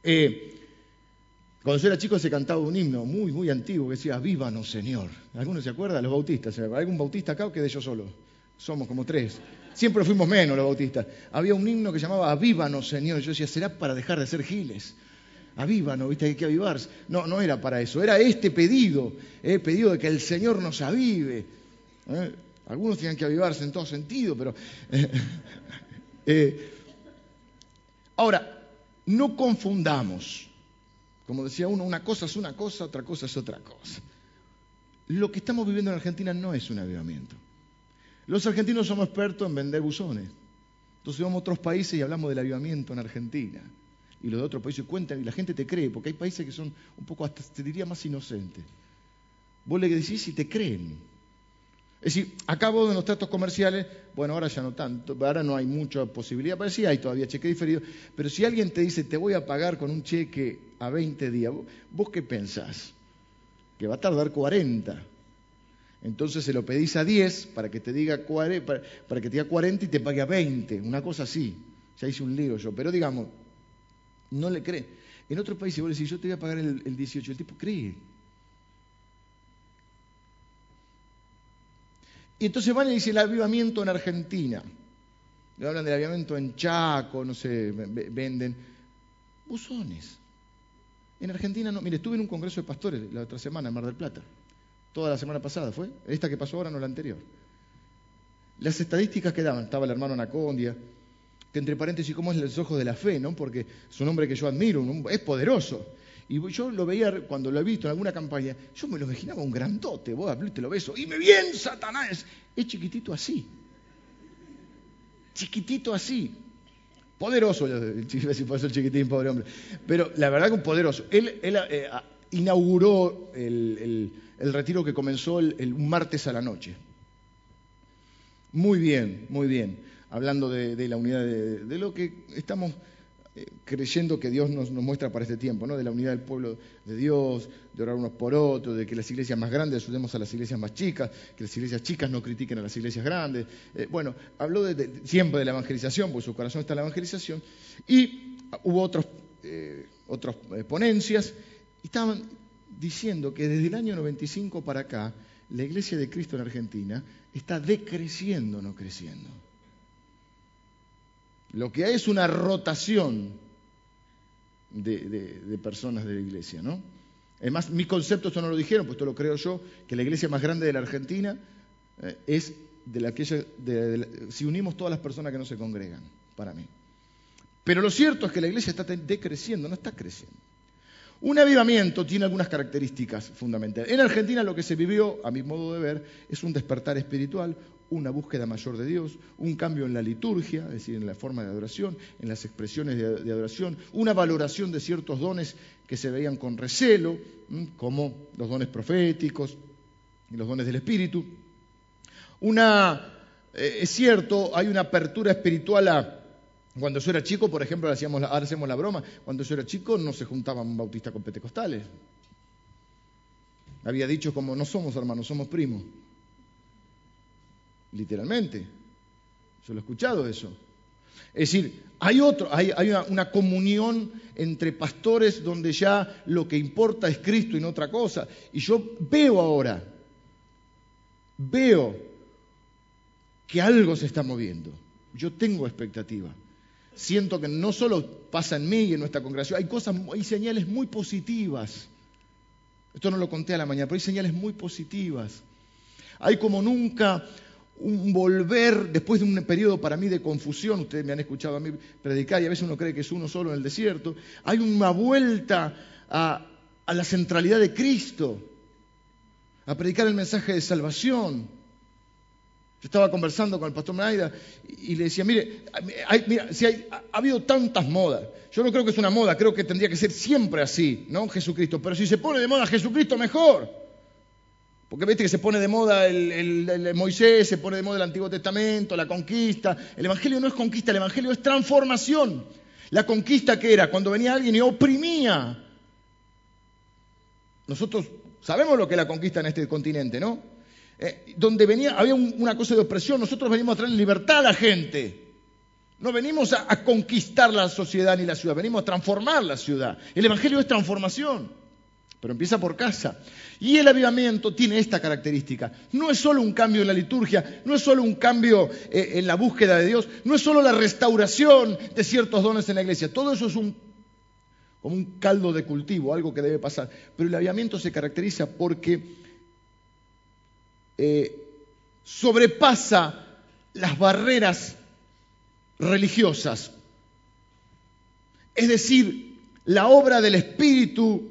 Eh, cuando yo era chico se cantaba un himno muy, muy antiguo que decía, vívanos Señor. ¿Alguno se acuerda? Los bautistas. ¿Hay algún bautista acá o quedé yo solo? Somos como tres. Siempre fuimos menos los bautistas. Había un himno que llamaba Avívanos, Señor. Yo decía, será para dejar de ser giles. Avívanos, viste, hay que avivarse. No, no era para eso. Era este pedido, eh, pedido de que el Señor nos avive. Eh, algunos tenían que avivarse en todo sentido, pero... *laughs* Eh, ahora, no confundamos. Como decía uno, una cosa es una cosa, otra cosa es otra cosa. Lo que estamos viviendo en Argentina no es un avivamiento. Los argentinos somos expertos en vender buzones. Entonces vamos a otros países y hablamos del avivamiento en Argentina. Y los de otros países cuentan y la gente te cree, porque hay países que son un poco, hasta te diría, más inocentes. Vos le decís y te creen. Es decir, acabo de los tratos comerciales, bueno, ahora ya no tanto, ahora no hay mucha posibilidad, pero sí hay todavía cheque diferido, pero si alguien te dice, te voy a pagar con un cheque a 20 días, ¿vos qué pensás? Que va a tardar 40. Entonces se lo pedís a 10 para que te diga, para, que te diga 40 y te pague a 20, una cosa así. Ya hice un lío yo, pero digamos, no le cree. En otro país, si vos decís, yo te voy a pagar el, el 18, el tipo cree. Y entonces van y dicen el avivamiento en Argentina. Le hablan del avivamiento en Chaco, no sé, venden buzones. En Argentina no. Mire, estuve en un congreso de pastores la otra semana en Mar del Plata. Toda la semana pasada fue. Esta que pasó ahora, no la anterior. Las estadísticas que daban, estaba el hermano Anacondia, que entre paréntesis, ¿cómo es los ojos de la fe? ¿no? Porque es un hombre que yo admiro, es poderoso. Y yo lo veía cuando lo he visto en alguna campaña, yo me lo imaginaba un grandote, vos te lo beso, y me bien Satanás. Es chiquitito así. Chiquitito así. Poderoso, *laughs* si puede ser chiquitín, pobre hombre. Pero la verdad que un poderoso. Él, eh, inauguró el, retiro que comenzó un martes a la noche. Muy bien, muy bien. Hablando de, la unidad de lo que estamos eh, creyendo que Dios nos, muestra para este tiempo, ¿no? de la unidad del pueblo de Dios, de orar unos por otros, de que las iglesias más grandes ayudemos a las iglesias más chicas, que las iglesias chicas no critiquen a las iglesias grandes. Eh, bueno, habló de, siempre de la evangelización, porque su corazón está en la evangelización, y hubo otros, eh, otras ponencias, y estaban diciendo que desde el año 95 para acá, la iglesia de Cristo en Argentina está decreciendo, no creciendo. Lo que hay es una rotación de, personas de la iglesia, ¿no? Además, mi concepto, esto no lo dijeron, pues esto lo creo yo, que la iglesia más grande de la Argentina eh, es de la que si unimos todas las personas que no se congregan, para mí. Pero lo cierto es que la iglesia está decreciendo, no está creciendo. Un avivamiento tiene algunas características fundamentales. En Argentina lo que se vivió, a mi modo de ver, es un despertar espiritual, una búsqueda mayor de Dios, un cambio en la liturgia, es decir, en la forma de adoración, en las expresiones de, adoración, una valoración de ciertos dones que se veían con recelo, como los dones proféticos y los dones del Espíritu. Una, eh, es cierto, hay una apertura espiritual a... Cuando yo era chico, por ejemplo, hacíamos ahora hacemos la broma, cuando yo era chico no se juntaban bautistas con pentecostales. Había dicho como no somos hermanos, somos primos literalmente. Yo lo he escuchado eso. Es decir, hay, otro, hay, una, comunión entre pastores donde ya lo que importa es Cristo y no otra cosa. Y yo veo ahora, veo que algo se está moviendo. Yo tengo expectativa. Siento que no solo pasa en mí y en nuestra congregación, hay cosas, señales muy positivas. Esto no lo conté a la mañana, pero hay señales muy positivas. Hay como nunca un volver después de un periodo para mí de confusión, ustedes me han escuchado a mí predicar y a veces uno cree que es uno solo en el desierto, hay una vuelta a, la centralidad de Cristo, a predicar el mensaje de salvación. Yo estaba conversando con el pastor Menaida y, le decía, mire, mira, si ha, habido tantas modas, yo no creo que es una moda, creo que tendría que ser siempre así, ¿no? Jesucristo, pero si se pone de moda Jesucristo, mejor. Porque viste que se pone de moda el, Moisés, se pone de moda el Antiguo Testamento, la conquista. El Evangelio no es conquista, el Evangelio es transformación. La conquista que era cuando venía alguien y oprimía. Nosotros sabemos lo que es la conquista en este continente, ¿no? Eh, donde venía, había una cosa de opresión, nosotros venimos a traer libertad a la gente. No venimos a conquistar la sociedad ni la ciudad, venimos a transformar la ciudad. El Evangelio es transformación pero empieza por casa. Y el avivamiento tiene esta característica. No es solo un cambio en la liturgia, no es solo un cambio eh, en la búsqueda de Dios, no es solo la restauración de ciertos dones en la iglesia. Todo eso es un, como un caldo de cultivo, algo que debe pasar. Pero el avivamiento se caracteriza porque eh, sobrepasa las barreras religiosas. Es decir, la obra del Espíritu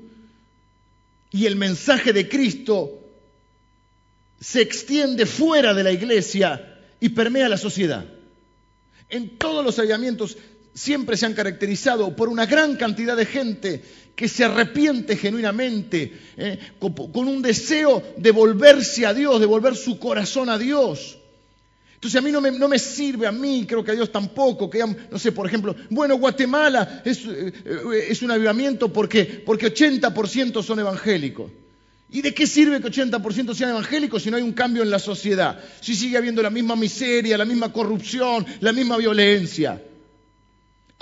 y el mensaje de Cristo se extiende fuera de la iglesia y permea la sociedad. En todos los hallamientos siempre se han caracterizado por una gran cantidad de gente que se arrepiente genuinamente, eh, con, un deseo de volverse a Dios, de volver su corazón a Dios. Entonces a mí no me, sirve, a mí creo que a Dios tampoco, que no sé, por ejemplo, bueno, Guatemala es, eh, es un avivamiento porque, porque 80% son evangélicos. ¿Y de qué sirve que 80% sean evangélicos si no hay un cambio en la sociedad? Si sigue habiendo la misma miseria, la misma corrupción, la misma violencia.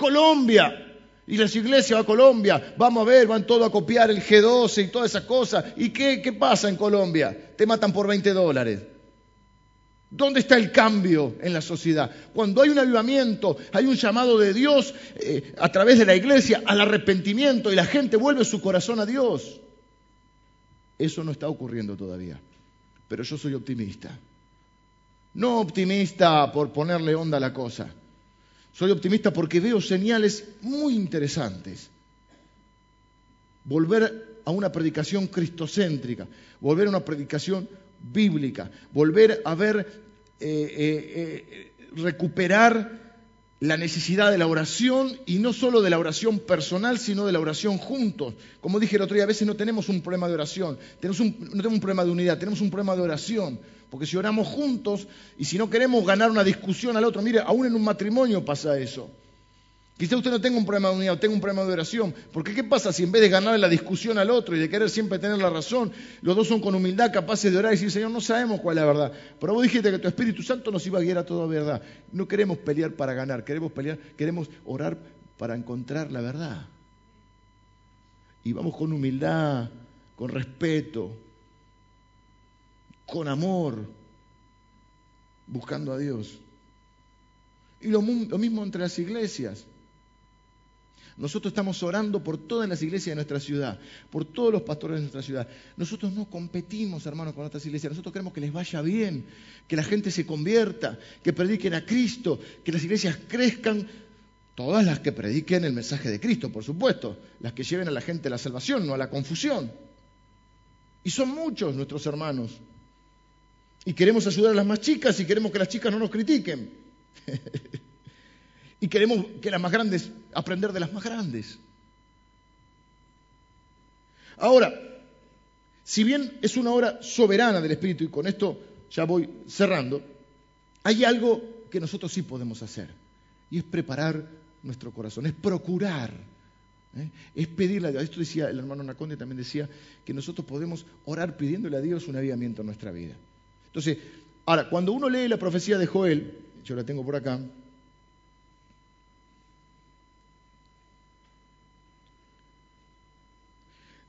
Colombia. Y las iglesias a Colombia, vamos a ver, van todos a copiar el G12 y todas esas cosas. ¿Y qué, qué pasa en Colombia? Te matan por 20 dólares. ¿Dónde está el cambio en la sociedad? Cuando hay un avivamiento, hay un llamado de Dios eh, a través de la iglesia al arrepentimiento y la gente vuelve su corazón a Dios. Eso no está ocurriendo todavía. Pero yo soy optimista. No optimista por ponerle onda a la cosa. Soy optimista porque veo señales muy interesantes. Volver a una predicación cristocéntrica, volver a una predicación bíblica, volver a ver, eh, eh, eh, recuperar la necesidad de la oración y no solo de la oración personal, sino de la oración juntos. Como dije el otro día, a veces no tenemos un problema de oración, tenemos un, no tenemos un problema de unidad, tenemos un problema de oración. Porque si oramos juntos y si no queremos ganar una discusión al otro, mire, aún en un matrimonio pasa eso. Quizá usted no tenga un problema de unidad, tenga un problema de oración. Porque ¿qué pasa si en vez de ganar la discusión al otro y de querer siempre tener la razón, los dos son con humildad capaces de orar y decir, Señor, no sabemos cuál es la verdad. Pero vos dijiste que tu Espíritu Santo nos iba a guiar a toda verdad. No queremos pelear para ganar, queremos pelear, queremos orar para encontrar la verdad. Y vamos con humildad, con respeto, con amor, buscando a Dios. Y lo mismo entre las iglesias. Nosotros estamos orando por todas las iglesias de nuestra ciudad, por todos los pastores de nuestra ciudad. Nosotros no competimos, hermanos, con otras iglesias. Nosotros queremos que les vaya bien, que la gente se convierta, que prediquen a Cristo, que las iglesias crezcan. Todas las que prediquen el mensaje de Cristo, por supuesto. Las que lleven a la gente a la salvación, no a la confusión. Y son muchos nuestros hermanos. Y queremos ayudar a las más chicas y queremos que las chicas no nos critiquen. *laughs* y queremos que las más grandes, aprender de las más grandes. Ahora, si bien es una obra soberana del Espíritu, y con esto ya voy cerrando, hay algo que nosotros sí podemos hacer, y es preparar nuestro corazón, es procurar, ¿eh? es pedirle a Dios. Esto decía el hermano Naconde, también decía que nosotros podemos orar pidiéndole a Dios un avivamiento en nuestra vida. Entonces, ahora, cuando uno lee la profecía de Joel, yo la tengo por acá,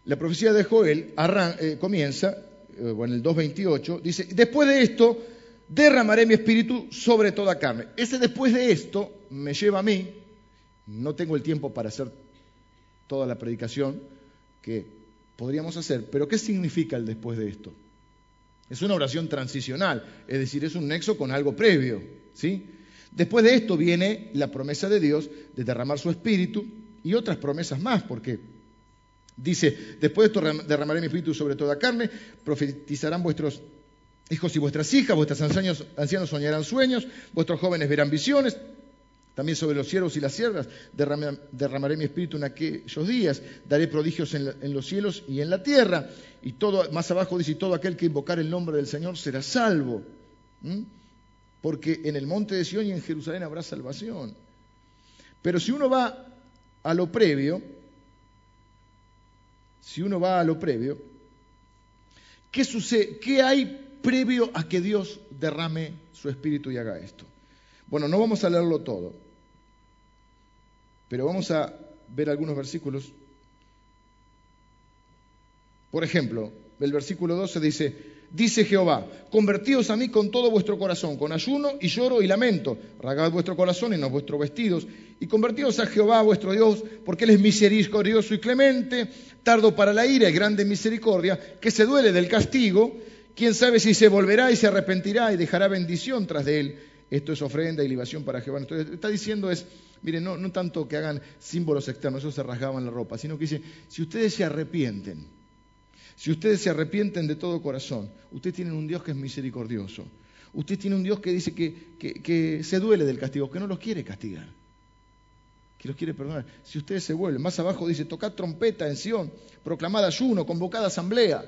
La profecía de Joel eh, comienza, eh, en el 2.28, dice, después de esto derramaré mi espíritu sobre toda carne. Ese después de esto me lleva a mí, no tengo el tiempo para hacer toda la predicación que podríamos hacer, pero ¿qué significa el después de esto? Es una oración transicional, es decir, es un nexo con algo previo, ¿sí? Después de esto viene la promesa de Dios de derramar su espíritu y otras promesas más, porque Dice, después de esto derramaré mi espíritu sobre toda carne, profetizarán vuestros hijos y vuestras hijas, vuestros ancianos, soñarán sueños, vuestros jóvenes verán visiones, también sobre los siervos y las siervas derramaré mi espíritu en aquellos días, daré prodigios en, los cielos y en la tierra. Y todo, más abajo dice, todo aquel que invocar el nombre del Señor será salvo. Porque en el monte de Sion y en Jerusalén habrá salvación. Pero si uno va a lo previo, si uno va a lo previo, ¿qué sucede? ¿Qué hay previo a que Dios derrame su espíritu y haga esto? Bueno, no vamos a leerlo todo, pero vamos a ver algunos versículos. Por ejemplo, el versículo 12 dice, dice Jehová, convertíos a mí con todo vuestro corazón, con ayuno y lloro y lamento, ragad vuestro corazón y no vuestros vestidos, y convertíos a Jehová vuestro Dios, porque Él es misericordioso y clemente, tardo para la ira y grande misericordia, que se duele del castigo, quién sabe si se volverá y se arrepentirá y dejará bendición tras de Él. Esto es ofrenda y libación para Jehová. Entonces, está diciendo es, miren, no, tanto que hagan símbolos externos, eso se rasgaban la ropa, sino que dice, si ustedes se arrepienten, si ustedes se arrepienten de todo corazón, ustedes tienen un Dios que es misericordioso. Usted tiene un Dios que dice que, se duele del castigo, que no los quiere castigar. que los quiere perdonar. Si ustedes se vuelven, más abajo dice, tocad trompeta en Sion, proclamad ayuno, convocad asamblea.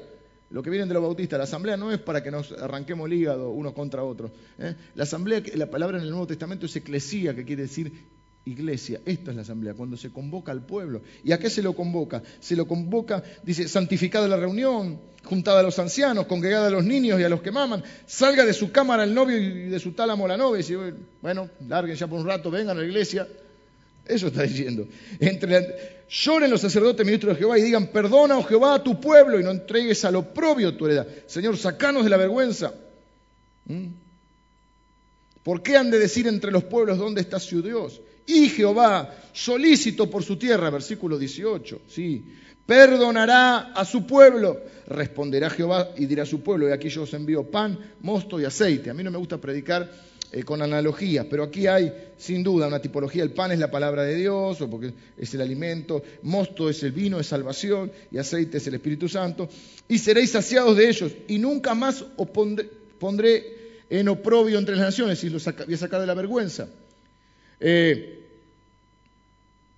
Lo que vienen de los bautistas, la asamblea no es para que nos arranquemos el hígado unos contra otros. ¿eh? La asamblea, la palabra en el Nuevo Testamento es eclesía, que quiere decir iglesia. Esta es la asamblea, cuando se convoca al pueblo. ¿Y a qué se lo convoca? Se lo convoca, dice, santificada la reunión, juntada a los ancianos, congregada a los niños y a los que maman, salga de su cámara el novio y de su tálamo la novia. Y bueno, larguen ya por un rato, vengan a la iglesia. Eso está diciendo. Entre lloren los sacerdotes ministros de Jehová y digan, perdona, oh Jehová, a tu pueblo y no entregues al oprobio tu heredad. Señor, sacanos de la vergüenza. ¿Mm? ¿Por qué han de decir entre los pueblos dónde está su Dios? Y Jehová, solícito por su tierra, versículo 18, sí, perdonará a su pueblo. Responderá Jehová y dirá a su pueblo, y aquí yo os envío pan, mosto y aceite. A mí no me gusta predicar eh, con analogías, pero aquí hay sin duda una tipología. El pan es la palabra de Dios, o porque es el alimento, mosto es el vino, es salvación, y aceite es el Espíritu Santo. Y seréis saciados de ellos, y nunca más os pondré, en oprobio entre las naciones, y los voy a sacar de la vergüenza. Eh,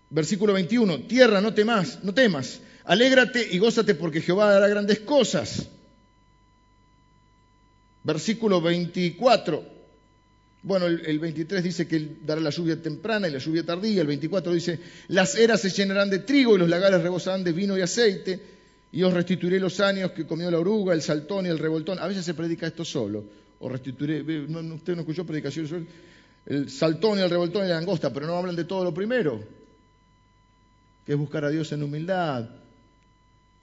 versículo 21, tierra, no temas, no temas, alégrate y gózate porque Jehová hará grandes cosas. Versículo 24, bueno, el, 23 dice que dará la lluvia temprana y la lluvia tardía, el 24 dice, las eras se llenarán de trigo y los lagares rebosarán de vino y aceite, y os restituiré los años que comió la oruga, el saltón y el revoltón. A veces se predica esto solo, o restituiré, usted no escuchó predicaciones el saltón y el revoltón y la langosta, pero no hablan de todo lo primero, que es buscar a Dios en humildad,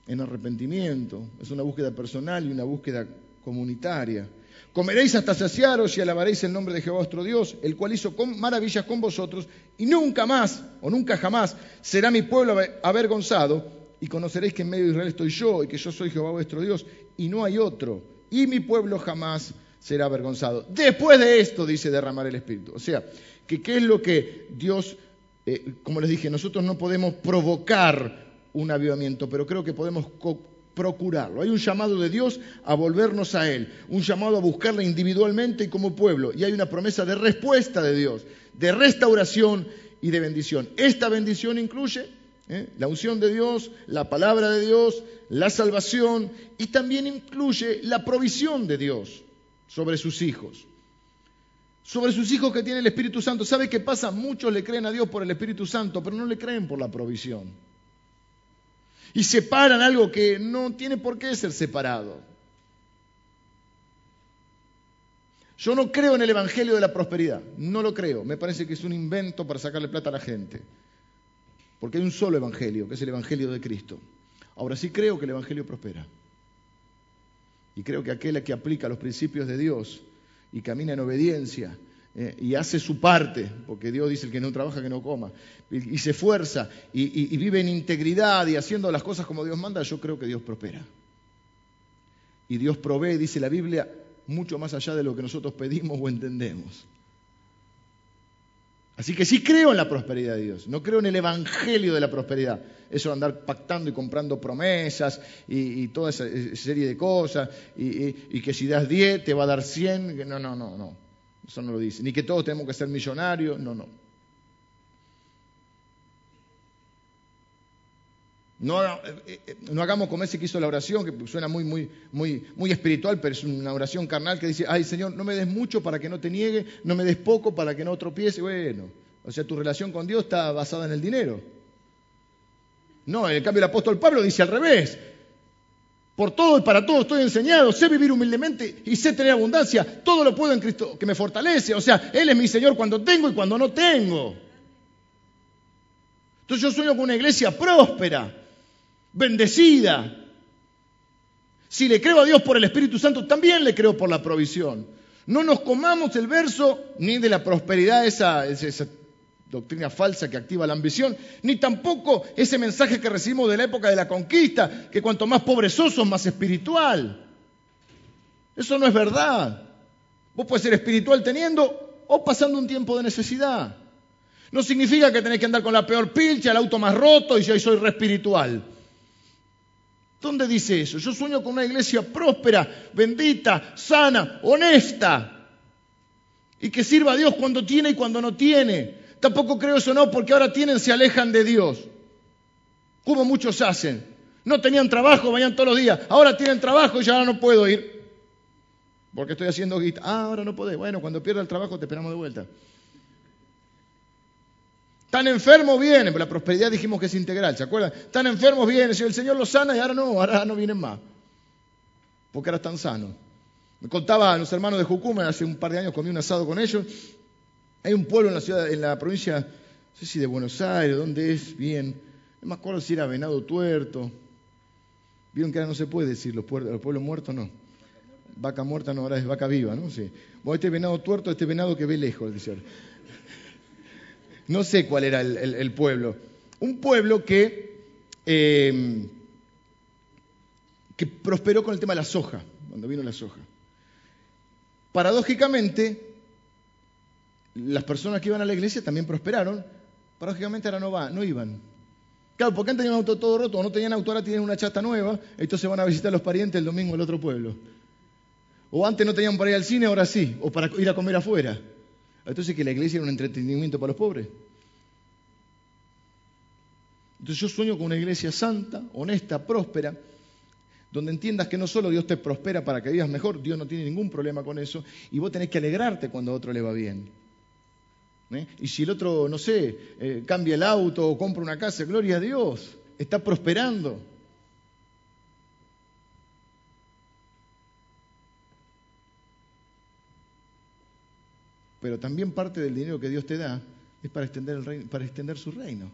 en arrepentimiento. Es una búsqueda personal y una búsqueda comunitaria. Comeréis hasta saciaros y alabaréis el nombre de Jehová vuestro Dios, el cual hizo maravillas con vosotros, y nunca más, o nunca jamás, será mi pueblo avergonzado, y conoceréis que en medio de Israel estoy yo, y que yo soy Jehová vuestro Dios, y no hay otro, y mi pueblo jamás será avergonzado. Después de esto, dice, derramar el Espíritu. O sea, que qué es lo que Dios, eh, como les dije, nosotros no podemos provocar un avivamiento, pero creo que podemos procurarlo. Hay un llamado de Dios a volvernos a Él, un llamado a buscarle individualmente y como pueblo, y hay una promesa de respuesta de Dios, de restauración y de bendición. Esta bendición incluye ¿eh? la unción de Dios, la palabra de Dios, la salvación y también incluye la provisión de Dios sobre sus hijos. Sobre sus hijos que tiene el Espíritu Santo. ¿Sabe qué pasa? Muchos le creen a Dios por el Espíritu Santo, pero no le creen por la provisión. Y separan algo que no tiene por qué ser separado. Yo no creo en el Evangelio de la prosperidad, no lo creo. Me parece que es un invento para sacarle plata a la gente. Porque hay un solo Evangelio, que es el Evangelio de Cristo. Ahora sí creo que el Evangelio prospera. Y creo que aquel que aplica los principios de Dios y camina en obediencia eh, y hace su parte, porque Dios dice el que no trabaja que no coma, y, se esfuerza y, vive en integridad y haciendo las cosas como Dios manda, yo creo que Dios prospera. Y Dios provee, dice la Biblia, mucho más allá de lo que nosotros pedimos o entendemos. Así que sí creo en la prosperidad de Dios, no creo en el evangelio de la prosperidad. Eso de andar pactando y comprando promesas y, toda esa, serie de cosas, y, que si das 10 te va a dar 100. No, no, no, no. Eso no lo dice. Ni que todos tenemos que ser millonarios, no, no. No, eh, eh, no, hagamos como ese que hizo la oración, que suena muy, muy, muy, muy espiritual, pero es una oración carnal que dice, ay Señor, no me des mucho para que no te niegue, no me des poco para que no tropiece. Bueno, o sea, tu relación con Dios está basada en el dinero. No, en cambio el apóstol Pablo dice al revés. Por todo y para todo estoy enseñado, sé vivir humildemente y sé tener abundancia. Todo lo puedo en Cristo que me fortalece. O sea, Él es mi Señor cuando tengo y cuando no tengo. Entonces yo sueño con una iglesia próspera, bendecida. Si le creo a Dios por el Espíritu Santo, también le creo por la provisión. No nos comamos el verso ni de la prosperidad, esa, esa doctrina falsa que activa la ambición, ni tampoco ese mensaje que recibimos de la época de la conquista, que cuanto más pobre sos, más espiritual. Eso no es verdad. Vos puedes ser espiritual teniendo o pasando un tiempo de necesidad. No significa que tenés que andar con la peor pilcha, el auto más roto y yo soy re espiritual. ¿Dónde dice eso? Yo sueño con una iglesia próspera, bendita, sana, honesta y que sirva a Dios cuando tiene y cuando no tiene, Tampoco creo eso no, porque ahora tienen, se alejan de Dios. Como muchos hacen. No tenían trabajo, vayan todos los días. Ahora tienen trabajo y ya ahora no puedo ir. Porque estoy haciendo guita. Ah, ahora no podés. Bueno, cuando pierda el trabajo te esperamos de vuelta. Tan enfermos vienen, la prosperidad dijimos que es integral, ¿se acuerdan? Tan enfermos vienen, si el Señor los sana y ahora no, ahora no vienen más. Porque ahora están sanos. Me contaban los hermanos de Jucuma, hace un par de años comí un asado con ellos. Hay un pueblo en la ciudad, en la provincia, no sé si de Buenos Aires, ¿dónde es? Bien. No me acuerdo si era Venado Tuerto. Vieron que ahora no se puede decir los pueblos, los pueblos muertos, no. Vaca muerta no, ahora es vaca viva, ¿no? Sí. Bueno, este venado tuerto, este venado que ve lejos, dice. No sé cuál era el, pueblo. Un pueblo que, em, que prosperó con el tema de la soja, cuando vino la soja. Paradójicamente, las personas que iban a la iglesia también prosperaron. Paradójicamente ahora no, va, no iban. Claro, porque antes tenían auto todo roto, o no tenían auto, ahora tienen una chata nueva, entonces van a visitar a los parientes el domingo el otro pueblo. O antes no tenían para ir al cine, ahora sí, o para ir a comer afuera. Entonces que la iglesia era un entretenimiento para los pobres. Entonces yo sueño con una iglesia santa, honesta, próspera, donde entiendas que no solo Dios te prospera para que vivas mejor, Dios no tiene ningún problema con eso, y vos tenés que alegrarte cuando a otro le va bien. ¿Eh? Y si el otro, no sé, eh, cambia el auto o compra una casa, gloria a Dios, está prosperando. Pero también parte del dinero que Dios te da es para extender, el para extender su reino.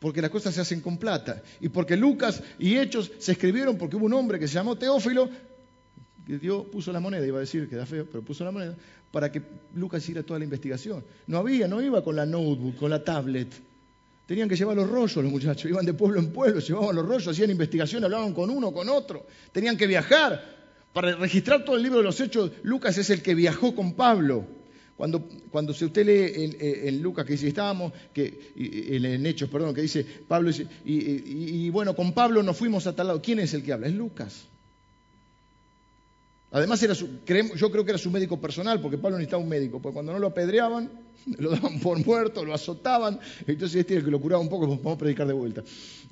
Porque las cosas se hacen con plata. Y porque Lucas y Hechos se escribieron porque hubo un hombre que se llamó Teófilo, que Dios puso la moneda, iba a decir que da feo, pero puso la moneda, para que Lucas hiciera toda la investigación. No había, no iba con la notebook, con la tablet. Tenían que llevar los rollos los muchachos, iban de pueblo en pueblo, llevaban los rollos, hacían investigación, hablaban con uno, con otro. Tenían que viajar. Para registrar todo el libro de los Hechos, Lucas es el que viajó con Pablo. Cuando, cuando usted lee en, Lucas que dice, estábamos, que, en, Hechos, perdón, que dice Pablo, dice, y, y, bueno, con Pablo nos fuimos a tal lado. ¿Quién es el que habla? Es Lucas. Además, era yo creo que era su médico personal, porque Pablo necesitaba un médico, porque cuando no lo apedreaban, *laughs* lo daban por muerto, lo azotaban, entonces este es el que lo curaba un poco, pues vamos a predicar de vuelta.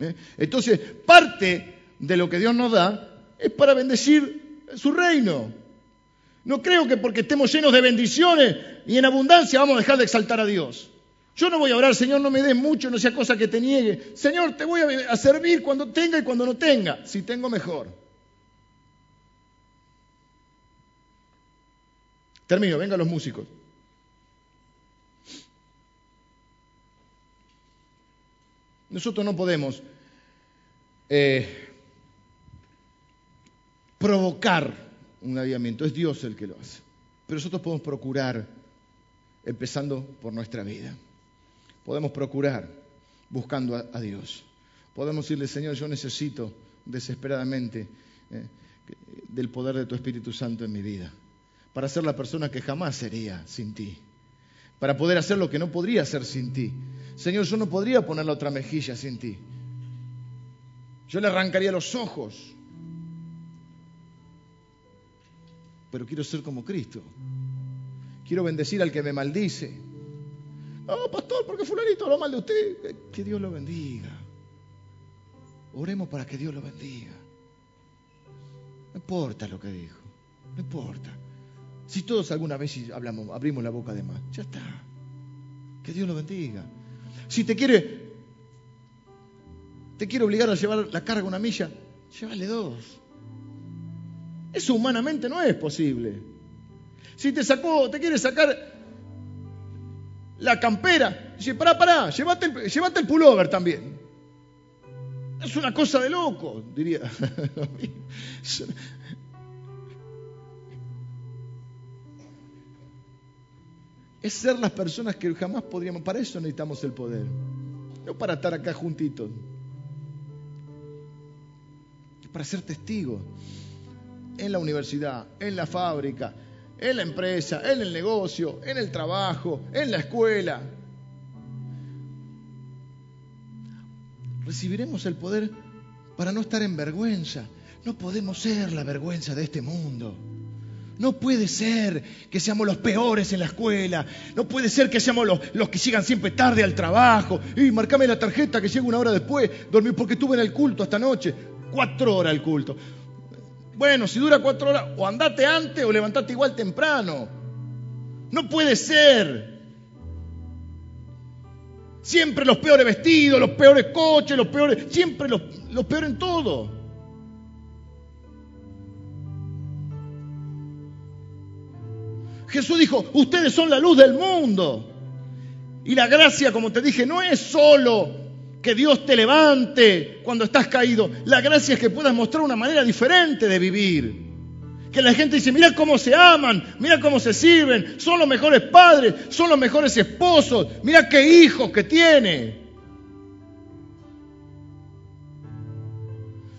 ¿eh? Entonces, parte de lo que Dios nos da es para bendecir su reino. No creo que porque estemos llenos de bendiciones y en abundancia vamos a dejar de exaltar a Dios. Yo no voy a orar, Señor, no me des mucho, no sea cosa que te niegue. Señor, te voy a servir cuando tenga y cuando no tenga. Si tengo, mejor. Termino, vengan los músicos. Nosotros no podemos eh, provocar un avivamiento, es Dios el que lo hace. Pero nosotros podemos procurar, empezando por nuestra vida. Podemos procurar buscando a, Dios. Podemos decirle, Señor, yo necesito desesperadamente eh, del poder de tu Espíritu Santo en mi vida para ser la persona que jamás sería sin ti, para poder hacer lo que no podría hacer sin ti. Señor, yo no podría poner la otra mejilla sin ti. Yo le arrancaría los ojos, pero quiero ser como Cristo. Quiero bendecir al que me maldice. No, pastor, porque fulanito habló mal de usted. Que Dios lo bendiga. Oremos para que Dios lo bendiga. No importa lo que dijo. No importa. Si todos alguna vez hablamos, abrimos la boca de más, ya está. Que Dios lo bendiga. Si te quiere, te quiere obligar a llevar la carga una milla, llévale dos. Eso humanamente no es posible. Si te sacó, te quiere sacar la campera, dice, pará, pará, llévate el, llévate el pullover también. Es una cosa de loco, diría. *laughs* es ser las personas que jamás podríamos. Para eso necesitamos el poder. No para estar acá juntitos. Para ser testigos. En la universidad, en la fábrica, en la empresa, en el negocio, en el trabajo, en la escuela. Recibiremos el poder para no estar en vergüenza. No podemos ser la vergüenza de este mundo. No puede ser que seamos los peores en la escuela. No puede ser que seamos los, que llegan siempre tarde al trabajo. Y marcame la tarjeta que llego una hora después. Dormir porque estuve en el culto esta noche. Cuatro horas el culto. Bueno, si dura cuatro horas, o andate antes o levantate igual temprano. No puede ser. Siempre los peores vestidos, los peores coches, los peores, siempre los, los peores en todo. Jesús dijo, ustedes son la luz del mundo. Y la gracia, como te dije, no es solo que Dios te levante cuando estás caído. La gracia es que puedas mostrar una manera diferente de vivir. Que la gente dice, mira cómo se aman, mira cómo se sirven, son los mejores padres, son los mejores esposos, mira qué hijos que tiene.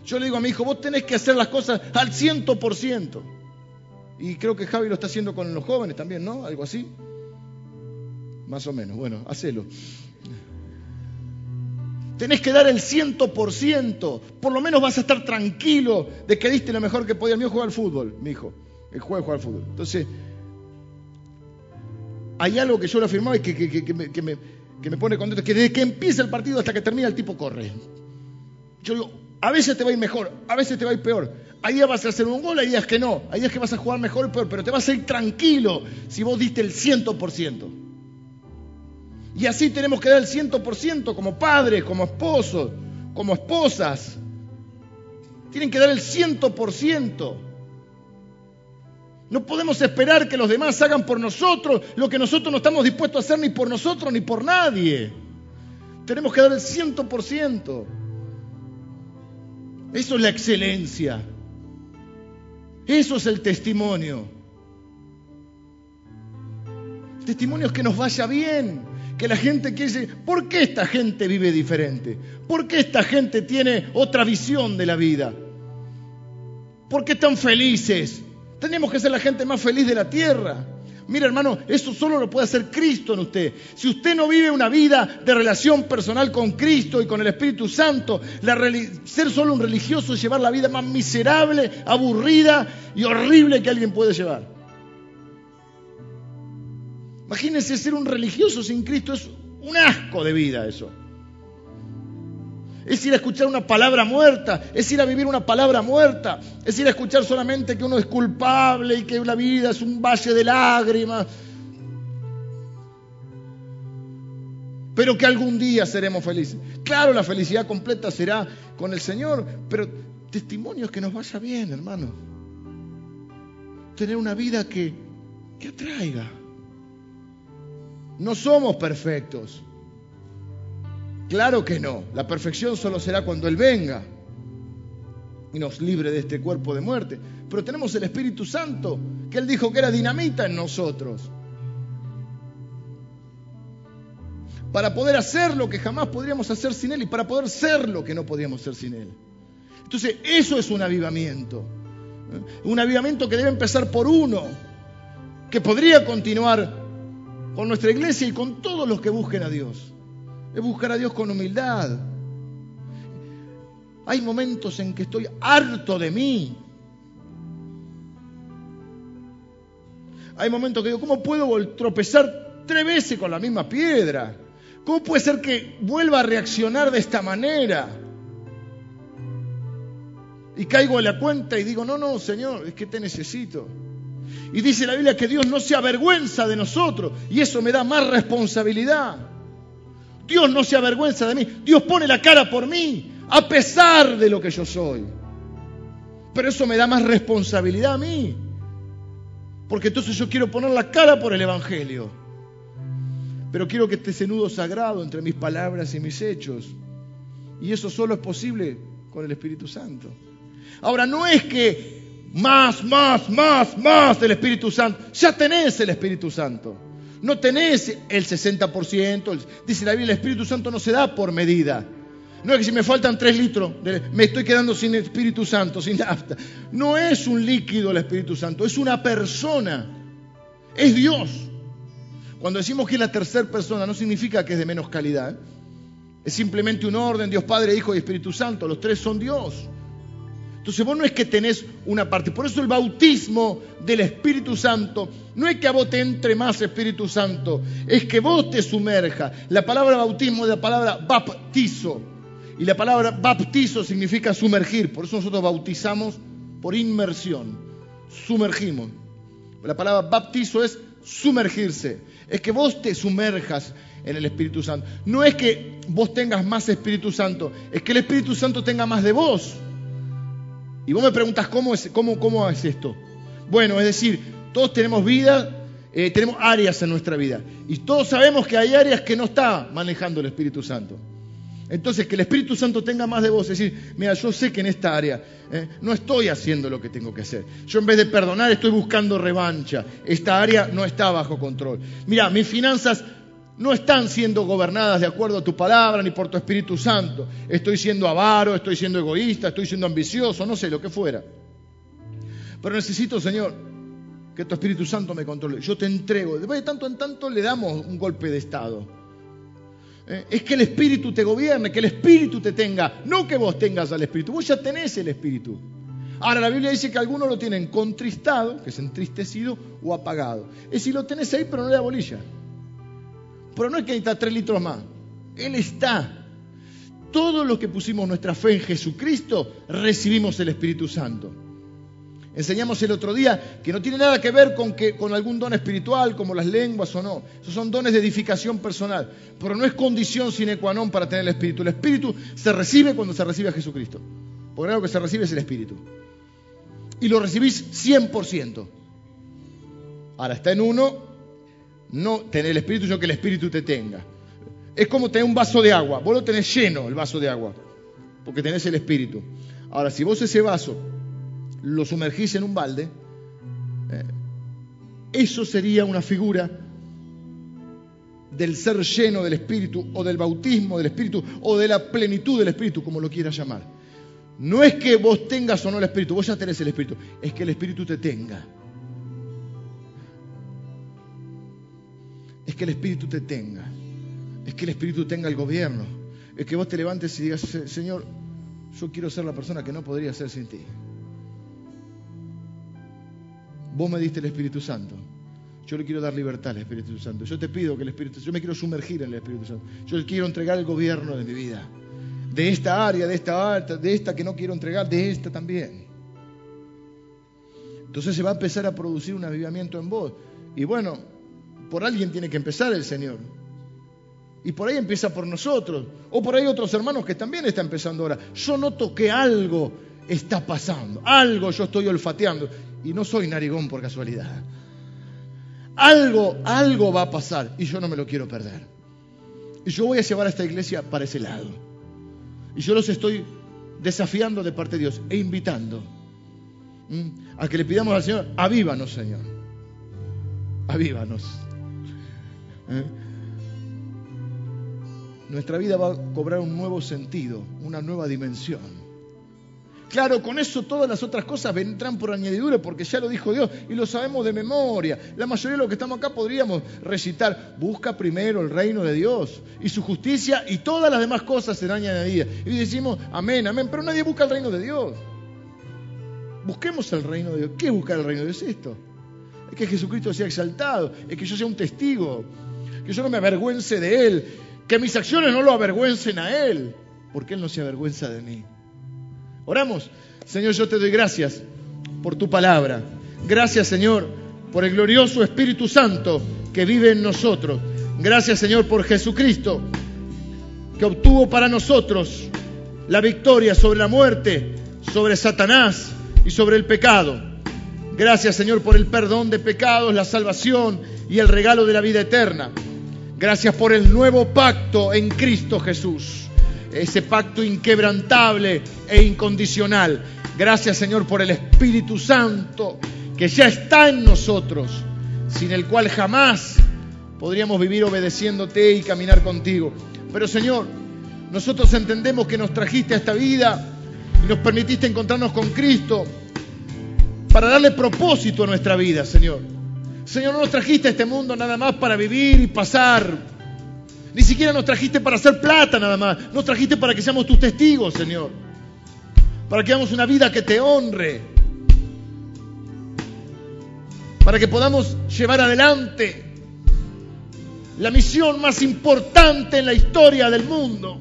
Yo le digo a mi hijo, vos tenés que hacer las cosas al ciento por ciento. Y creo que Javi lo está haciendo con los jóvenes también, ¿no? Algo así. Más o menos. Bueno, hacelo. Tenés que dar el ciento por ciento. Por lo menos vas a estar tranquilo de que diste lo mejor que podía. El mío juega al fútbol, mi hijo. El juego juega al fútbol. Entonces, hay algo que yo lo afirmaba y que, me, me pone contento. Que desde que empieza el partido hasta que termina el tipo corre. Yo digo, a veces te va a ir mejor, a veces te va a ir peor. Días vas a hacer un gol, hay días que no. Hay días que vas a jugar mejor o peor, pero te vas a ir tranquilo si vos diste el ciento por ciento. Y así tenemos que dar el ciento por ciento como padres, como esposos, como esposas. Tienen que dar el ciento por ciento. No podemos esperar que los demás hagan por nosotros lo que nosotros no estamos dispuestos a hacer ni por nosotros ni por nadie. Tenemos que dar el ciento por ciento. Eso es la excelencia. Eso es el testimonio. El testimonio es que nos vaya bien, que la gente quiere ¿por qué esta gente vive diferente? ¿Por qué esta gente tiene otra visión de la vida? ¿Por qué están felices? Tenemos que ser la gente más feliz de la tierra. Mira, hermano, eso solo lo puede hacer Cristo en usted. Si usted no vive una vida de relación personal con Cristo y con el Espíritu Santo, ser solo un religioso es llevar la vida más miserable, aburrida y horrible que alguien puede llevar. Imagínense ser un religioso sin Cristo, es un asco de vida eso es ir a escuchar una palabra muerta, es ir a vivir una palabra muerta, es ir a escuchar solamente que uno es culpable y que la vida es un valle de lágrimas. Pero que algún día seremos felices. Claro, la felicidad completa será con el Señor, pero testimonios que nos vaya bien, hermano. Tener una vida que, que atraiga. No somos perfectos. Claro que no. La perfección solo será cuando Él venga y nos libre de este cuerpo de muerte. Pero tenemos el Espíritu Santo, que Él dijo que era dinamita en nosotros. Para poder hacer lo que jamás podríamos hacer sin Él y para poder ser lo que no podíamos ser sin Él. Entonces, eso es un avivamiento. ¿eh? Un avivamiento que debe empezar por uno, que podría continuar con nuestra iglesia y con todos los que busquen a Dios es buscar a Dios con humildad. Hay momentos en que estoy harto de mí. Hay momentos que digo, ¿cómo puedo tropezar tres veces con la misma piedra? ¿Cómo puede ser que vuelva a reaccionar de esta manera? Y caigo en la cuenta y digo, no, no, Señor, es que te necesito. Y dice la Biblia que Dios no se avergüenza de nosotros y eso me da más responsabilidad. Dios no se avergüenza de mí. Dios pone la cara por mí, a pesar de lo que yo soy. Pero eso me da más responsabilidad a mí. Porque entonces yo quiero poner la cara por el Evangelio. Pero quiero que esté ese nudo sagrado entre mis palabras y mis hechos. Y eso solo es posible con el Espíritu Santo. Ahora, no es que más, más, más, más del Espíritu Santo. Ya tenés el Espíritu Santo. No tenés el 60%. Dice la Biblia, el Espíritu Santo no se da por medida. No es que si me faltan 3 litros, me estoy quedando sin Espíritu Santo, sin nafta. No es un líquido el Espíritu Santo, es una persona. Es Dios. Cuando decimos que es la tercera persona, no significa que es de menos calidad. Es simplemente un orden, Dios Padre, Hijo y Espíritu Santo. Los tres son Dios. Entonces vos no es que tenés una parte, por eso el bautismo del Espíritu Santo no es que a vos te entre más Espíritu Santo, es que vos te sumerja. La palabra bautismo es la palabra baptizo. Y la palabra baptizo significa sumergir, por eso nosotros bautizamos por inmersión, sumergimos. La palabra baptizo es sumergirse, es que vos te sumerjas en el Espíritu Santo. No es que vos tengas más Espíritu Santo, es que el Espíritu Santo tenga más de vos. Y vos me preguntas, ¿cómo es, cómo, cómo es esto? Bueno, es decir, todos tenemos vida, eh, tenemos áreas en nuestra vida. Y todos sabemos que hay áreas que no está manejando el Espíritu Santo. Entonces, que el Espíritu Santo tenga más de vos, es decir, mira, yo sé que en esta área eh, no estoy haciendo lo que tengo que hacer. Yo en vez de perdonar estoy buscando revancha. Esta área no está bajo control. Mira, mis finanzas no están siendo gobernadas de acuerdo a tu palabra ni por tu Espíritu Santo. Estoy siendo avaro, estoy siendo egoísta, estoy siendo ambicioso, no sé, lo que fuera. Pero necesito, Señor, que tu Espíritu Santo me controle. Yo te entrego. Después de tanto en tanto le damos un golpe de Estado. Eh, es que el Espíritu te gobierne, que el Espíritu te tenga, no que vos tengas al Espíritu. Vos ya tenés el Espíritu. Ahora la Biblia dice que algunos lo tienen contristado, que es entristecido, o apagado. Es decir, lo tenés ahí, pero no le da bolilla. Pero no es que necesita tres litros más. Él está. Todo lo que pusimos nuestra fe en Jesucristo, recibimos el Espíritu Santo. Enseñamos el otro día que no tiene nada que ver con, que, con algún don espiritual, como las lenguas o no. Esos son dones de edificación personal. Pero no es condición sine qua non para tener el Espíritu. El Espíritu se recibe cuando se recibe a Jesucristo. Porque lo que se recibe es el Espíritu. Y lo recibís 100%. Ahora está en uno no tener el Espíritu, sino que el Espíritu te tenga. Es como tener un vaso de agua. Vos lo tenés lleno, el vaso de agua, porque tenés el Espíritu. Ahora, si vos ese vaso lo sumergís en un balde, eh, eso sería una figura del ser lleno del Espíritu o del bautismo del Espíritu o de la plenitud del Espíritu, como lo quieras llamar. No es que vos tengas o no el Espíritu, vos ya tenés el Espíritu, es que el Espíritu te tenga. Es que el Espíritu te tenga, es que el Espíritu tenga el gobierno, es que vos te levantes y digas, Señor, yo quiero ser la persona que no podría ser sin ti. Vos me diste el Espíritu Santo. Yo le quiero dar libertad al Espíritu Santo. Yo te pido que el Espíritu yo me quiero sumergir en el Espíritu Santo. Yo le quiero entregar el gobierno de mi vida. De esta área, de esta alta, de esta que no quiero entregar, de esta también. Entonces se va a empezar a producir un avivamiento en vos. Y bueno, por alguien tiene que empezar el Señor. Y por ahí empieza por nosotros. O por ahí otros hermanos que también están empezando ahora. Yo noto que algo está pasando. Algo yo estoy olfateando. Y no soy narigón por casualidad. Algo, algo va a pasar. Y yo no me lo quiero perder. Y yo voy a llevar a esta iglesia para ese lado. Y yo los estoy desafiando de parte de Dios e invitando a que le pidamos al Señor, avívanos Señor, avívanos. ¿Eh? Nuestra vida va a cobrar un nuevo sentido, una nueva dimensión. Claro, con eso todas las otras cosas vendrán por añadidura porque ya lo dijo Dios y lo sabemos de memoria. La mayoría de los que estamos acá podríamos recitar, busca primero el reino de Dios y su justicia y todas las demás cosas serán añadidas. Y decimos, amén, amén, pero nadie busca el reino de Dios. Busquemos el reino de Dios. ¿Qué es buscar el reino de Dios? Es esto. Es que Jesucristo sea exaltado, es que yo sea un testigo, que yo no me avergüence de Él, que mis acciones no lo avergüencen a Él, porque Él no se avergüenza de mí. Oramos, Señor, yo te doy gracias por tu palabra. Gracias, Señor, por el glorioso Espíritu Santo que vive en nosotros. Gracias, Señor, por Jesucristo, que obtuvo para nosotros la victoria sobre la muerte, sobre Satanás y sobre el pecado. Gracias, Señor, por el perdón de pecados, la salvación y el regalo de la vida eterna. Gracias por el nuevo pacto en Cristo Jesús. Ese pacto inquebrantable e incondicional. Gracias Señor por el Espíritu Santo que ya está en nosotros, sin el cual jamás podríamos vivir obedeciéndote y caminar contigo. Pero Señor, nosotros entendemos que nos trajiste a esta vida y nos permitiste encontrarnos con Cristo para darle propósito a nuestra vida, Señor. Señor, no nos trajiste a este mundo nada más para vivir y pasar. Ni siquiera nos trajiste para hacer plata nada más. Nos trajiste para que seamos tus testigos, Señor. para que hagamos una vida que te honre, para que podamos llevar adelante la misión más importante en la historia del mundo,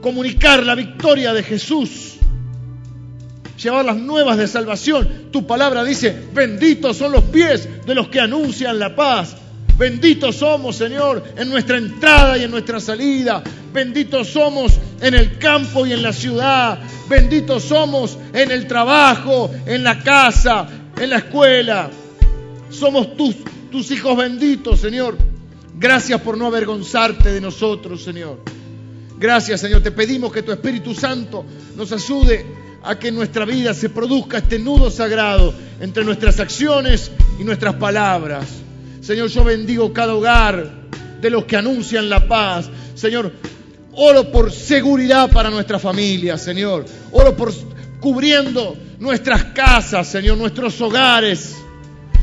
comunicar la victoria de Jesús, llevar las nuevas de salvación. Tu palabra dice, benditos son los pies de los que anuncian la paz. Benditos somos, Señor, en nuestra entrada y en nuestra salida. Benditos somos en el campo y en la ciudad. Benditos somos en el trabajo, en la casa, en la escuela. Somos tus, tus hijos benditos, Señor. Gracias por no avergonzarte de nosotros, Señor. Gracias, Señor. Te pedimos que tu Espíritu Santo nos ayude a que en nuestra vida se produzca este nudo sagrado entre nuestras acciones y nuestras palabras. Señor, yo bendigo cada hogar de los que anuncian la paz. Señor, oro por seguridad para nuestra familia, Señor. Oro por cubriendo nuestras casas, Señor, nuestros hogares.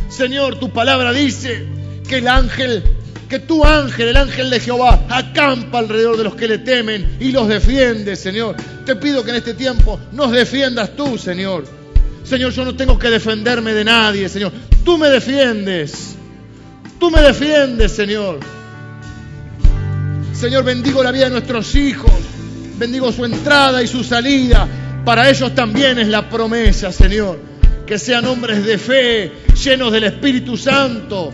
Señor, tu palabra dice que el ángel, que tu ángel, el ángel de Jehová, acampa alrededor de los que le temen y los defiende, Señor. Te pido que en este tiempo nos defiendas tú, Señor. Señor, yo no tengo que defenderme de nadie, Señor. Tú me defiendes. Tú me defiendes, Señor. Señor, bendigo la vida de nuestros hijos. Bendigo su entrada y su salida. Para ellos también es la promesa, Señor. Que sean hombres de fe, llenos del Espíritu Santo.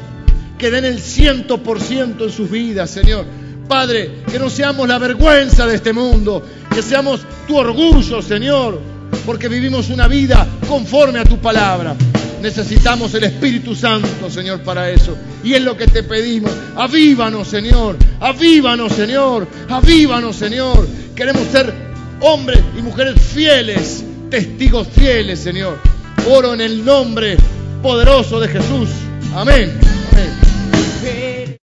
Que den el ciento por ciento en sus vidas, Señor. Padre, que no seamos la vergüenza de este mundo. Que seamos tu orgullo, Señor. Porque vivimos una vida conforme a tu palabra. Necesitamos el Espíritu Santo, Señor, para eso. Y es lo que te pedimos. Avívanos, Señor. Avívanos, Señor. Avívanos, Señor. Queremos ser hombres y mujeres fieles, testigos fieles, Señor. Oro en el nombre poderoso de Jesús. Amén.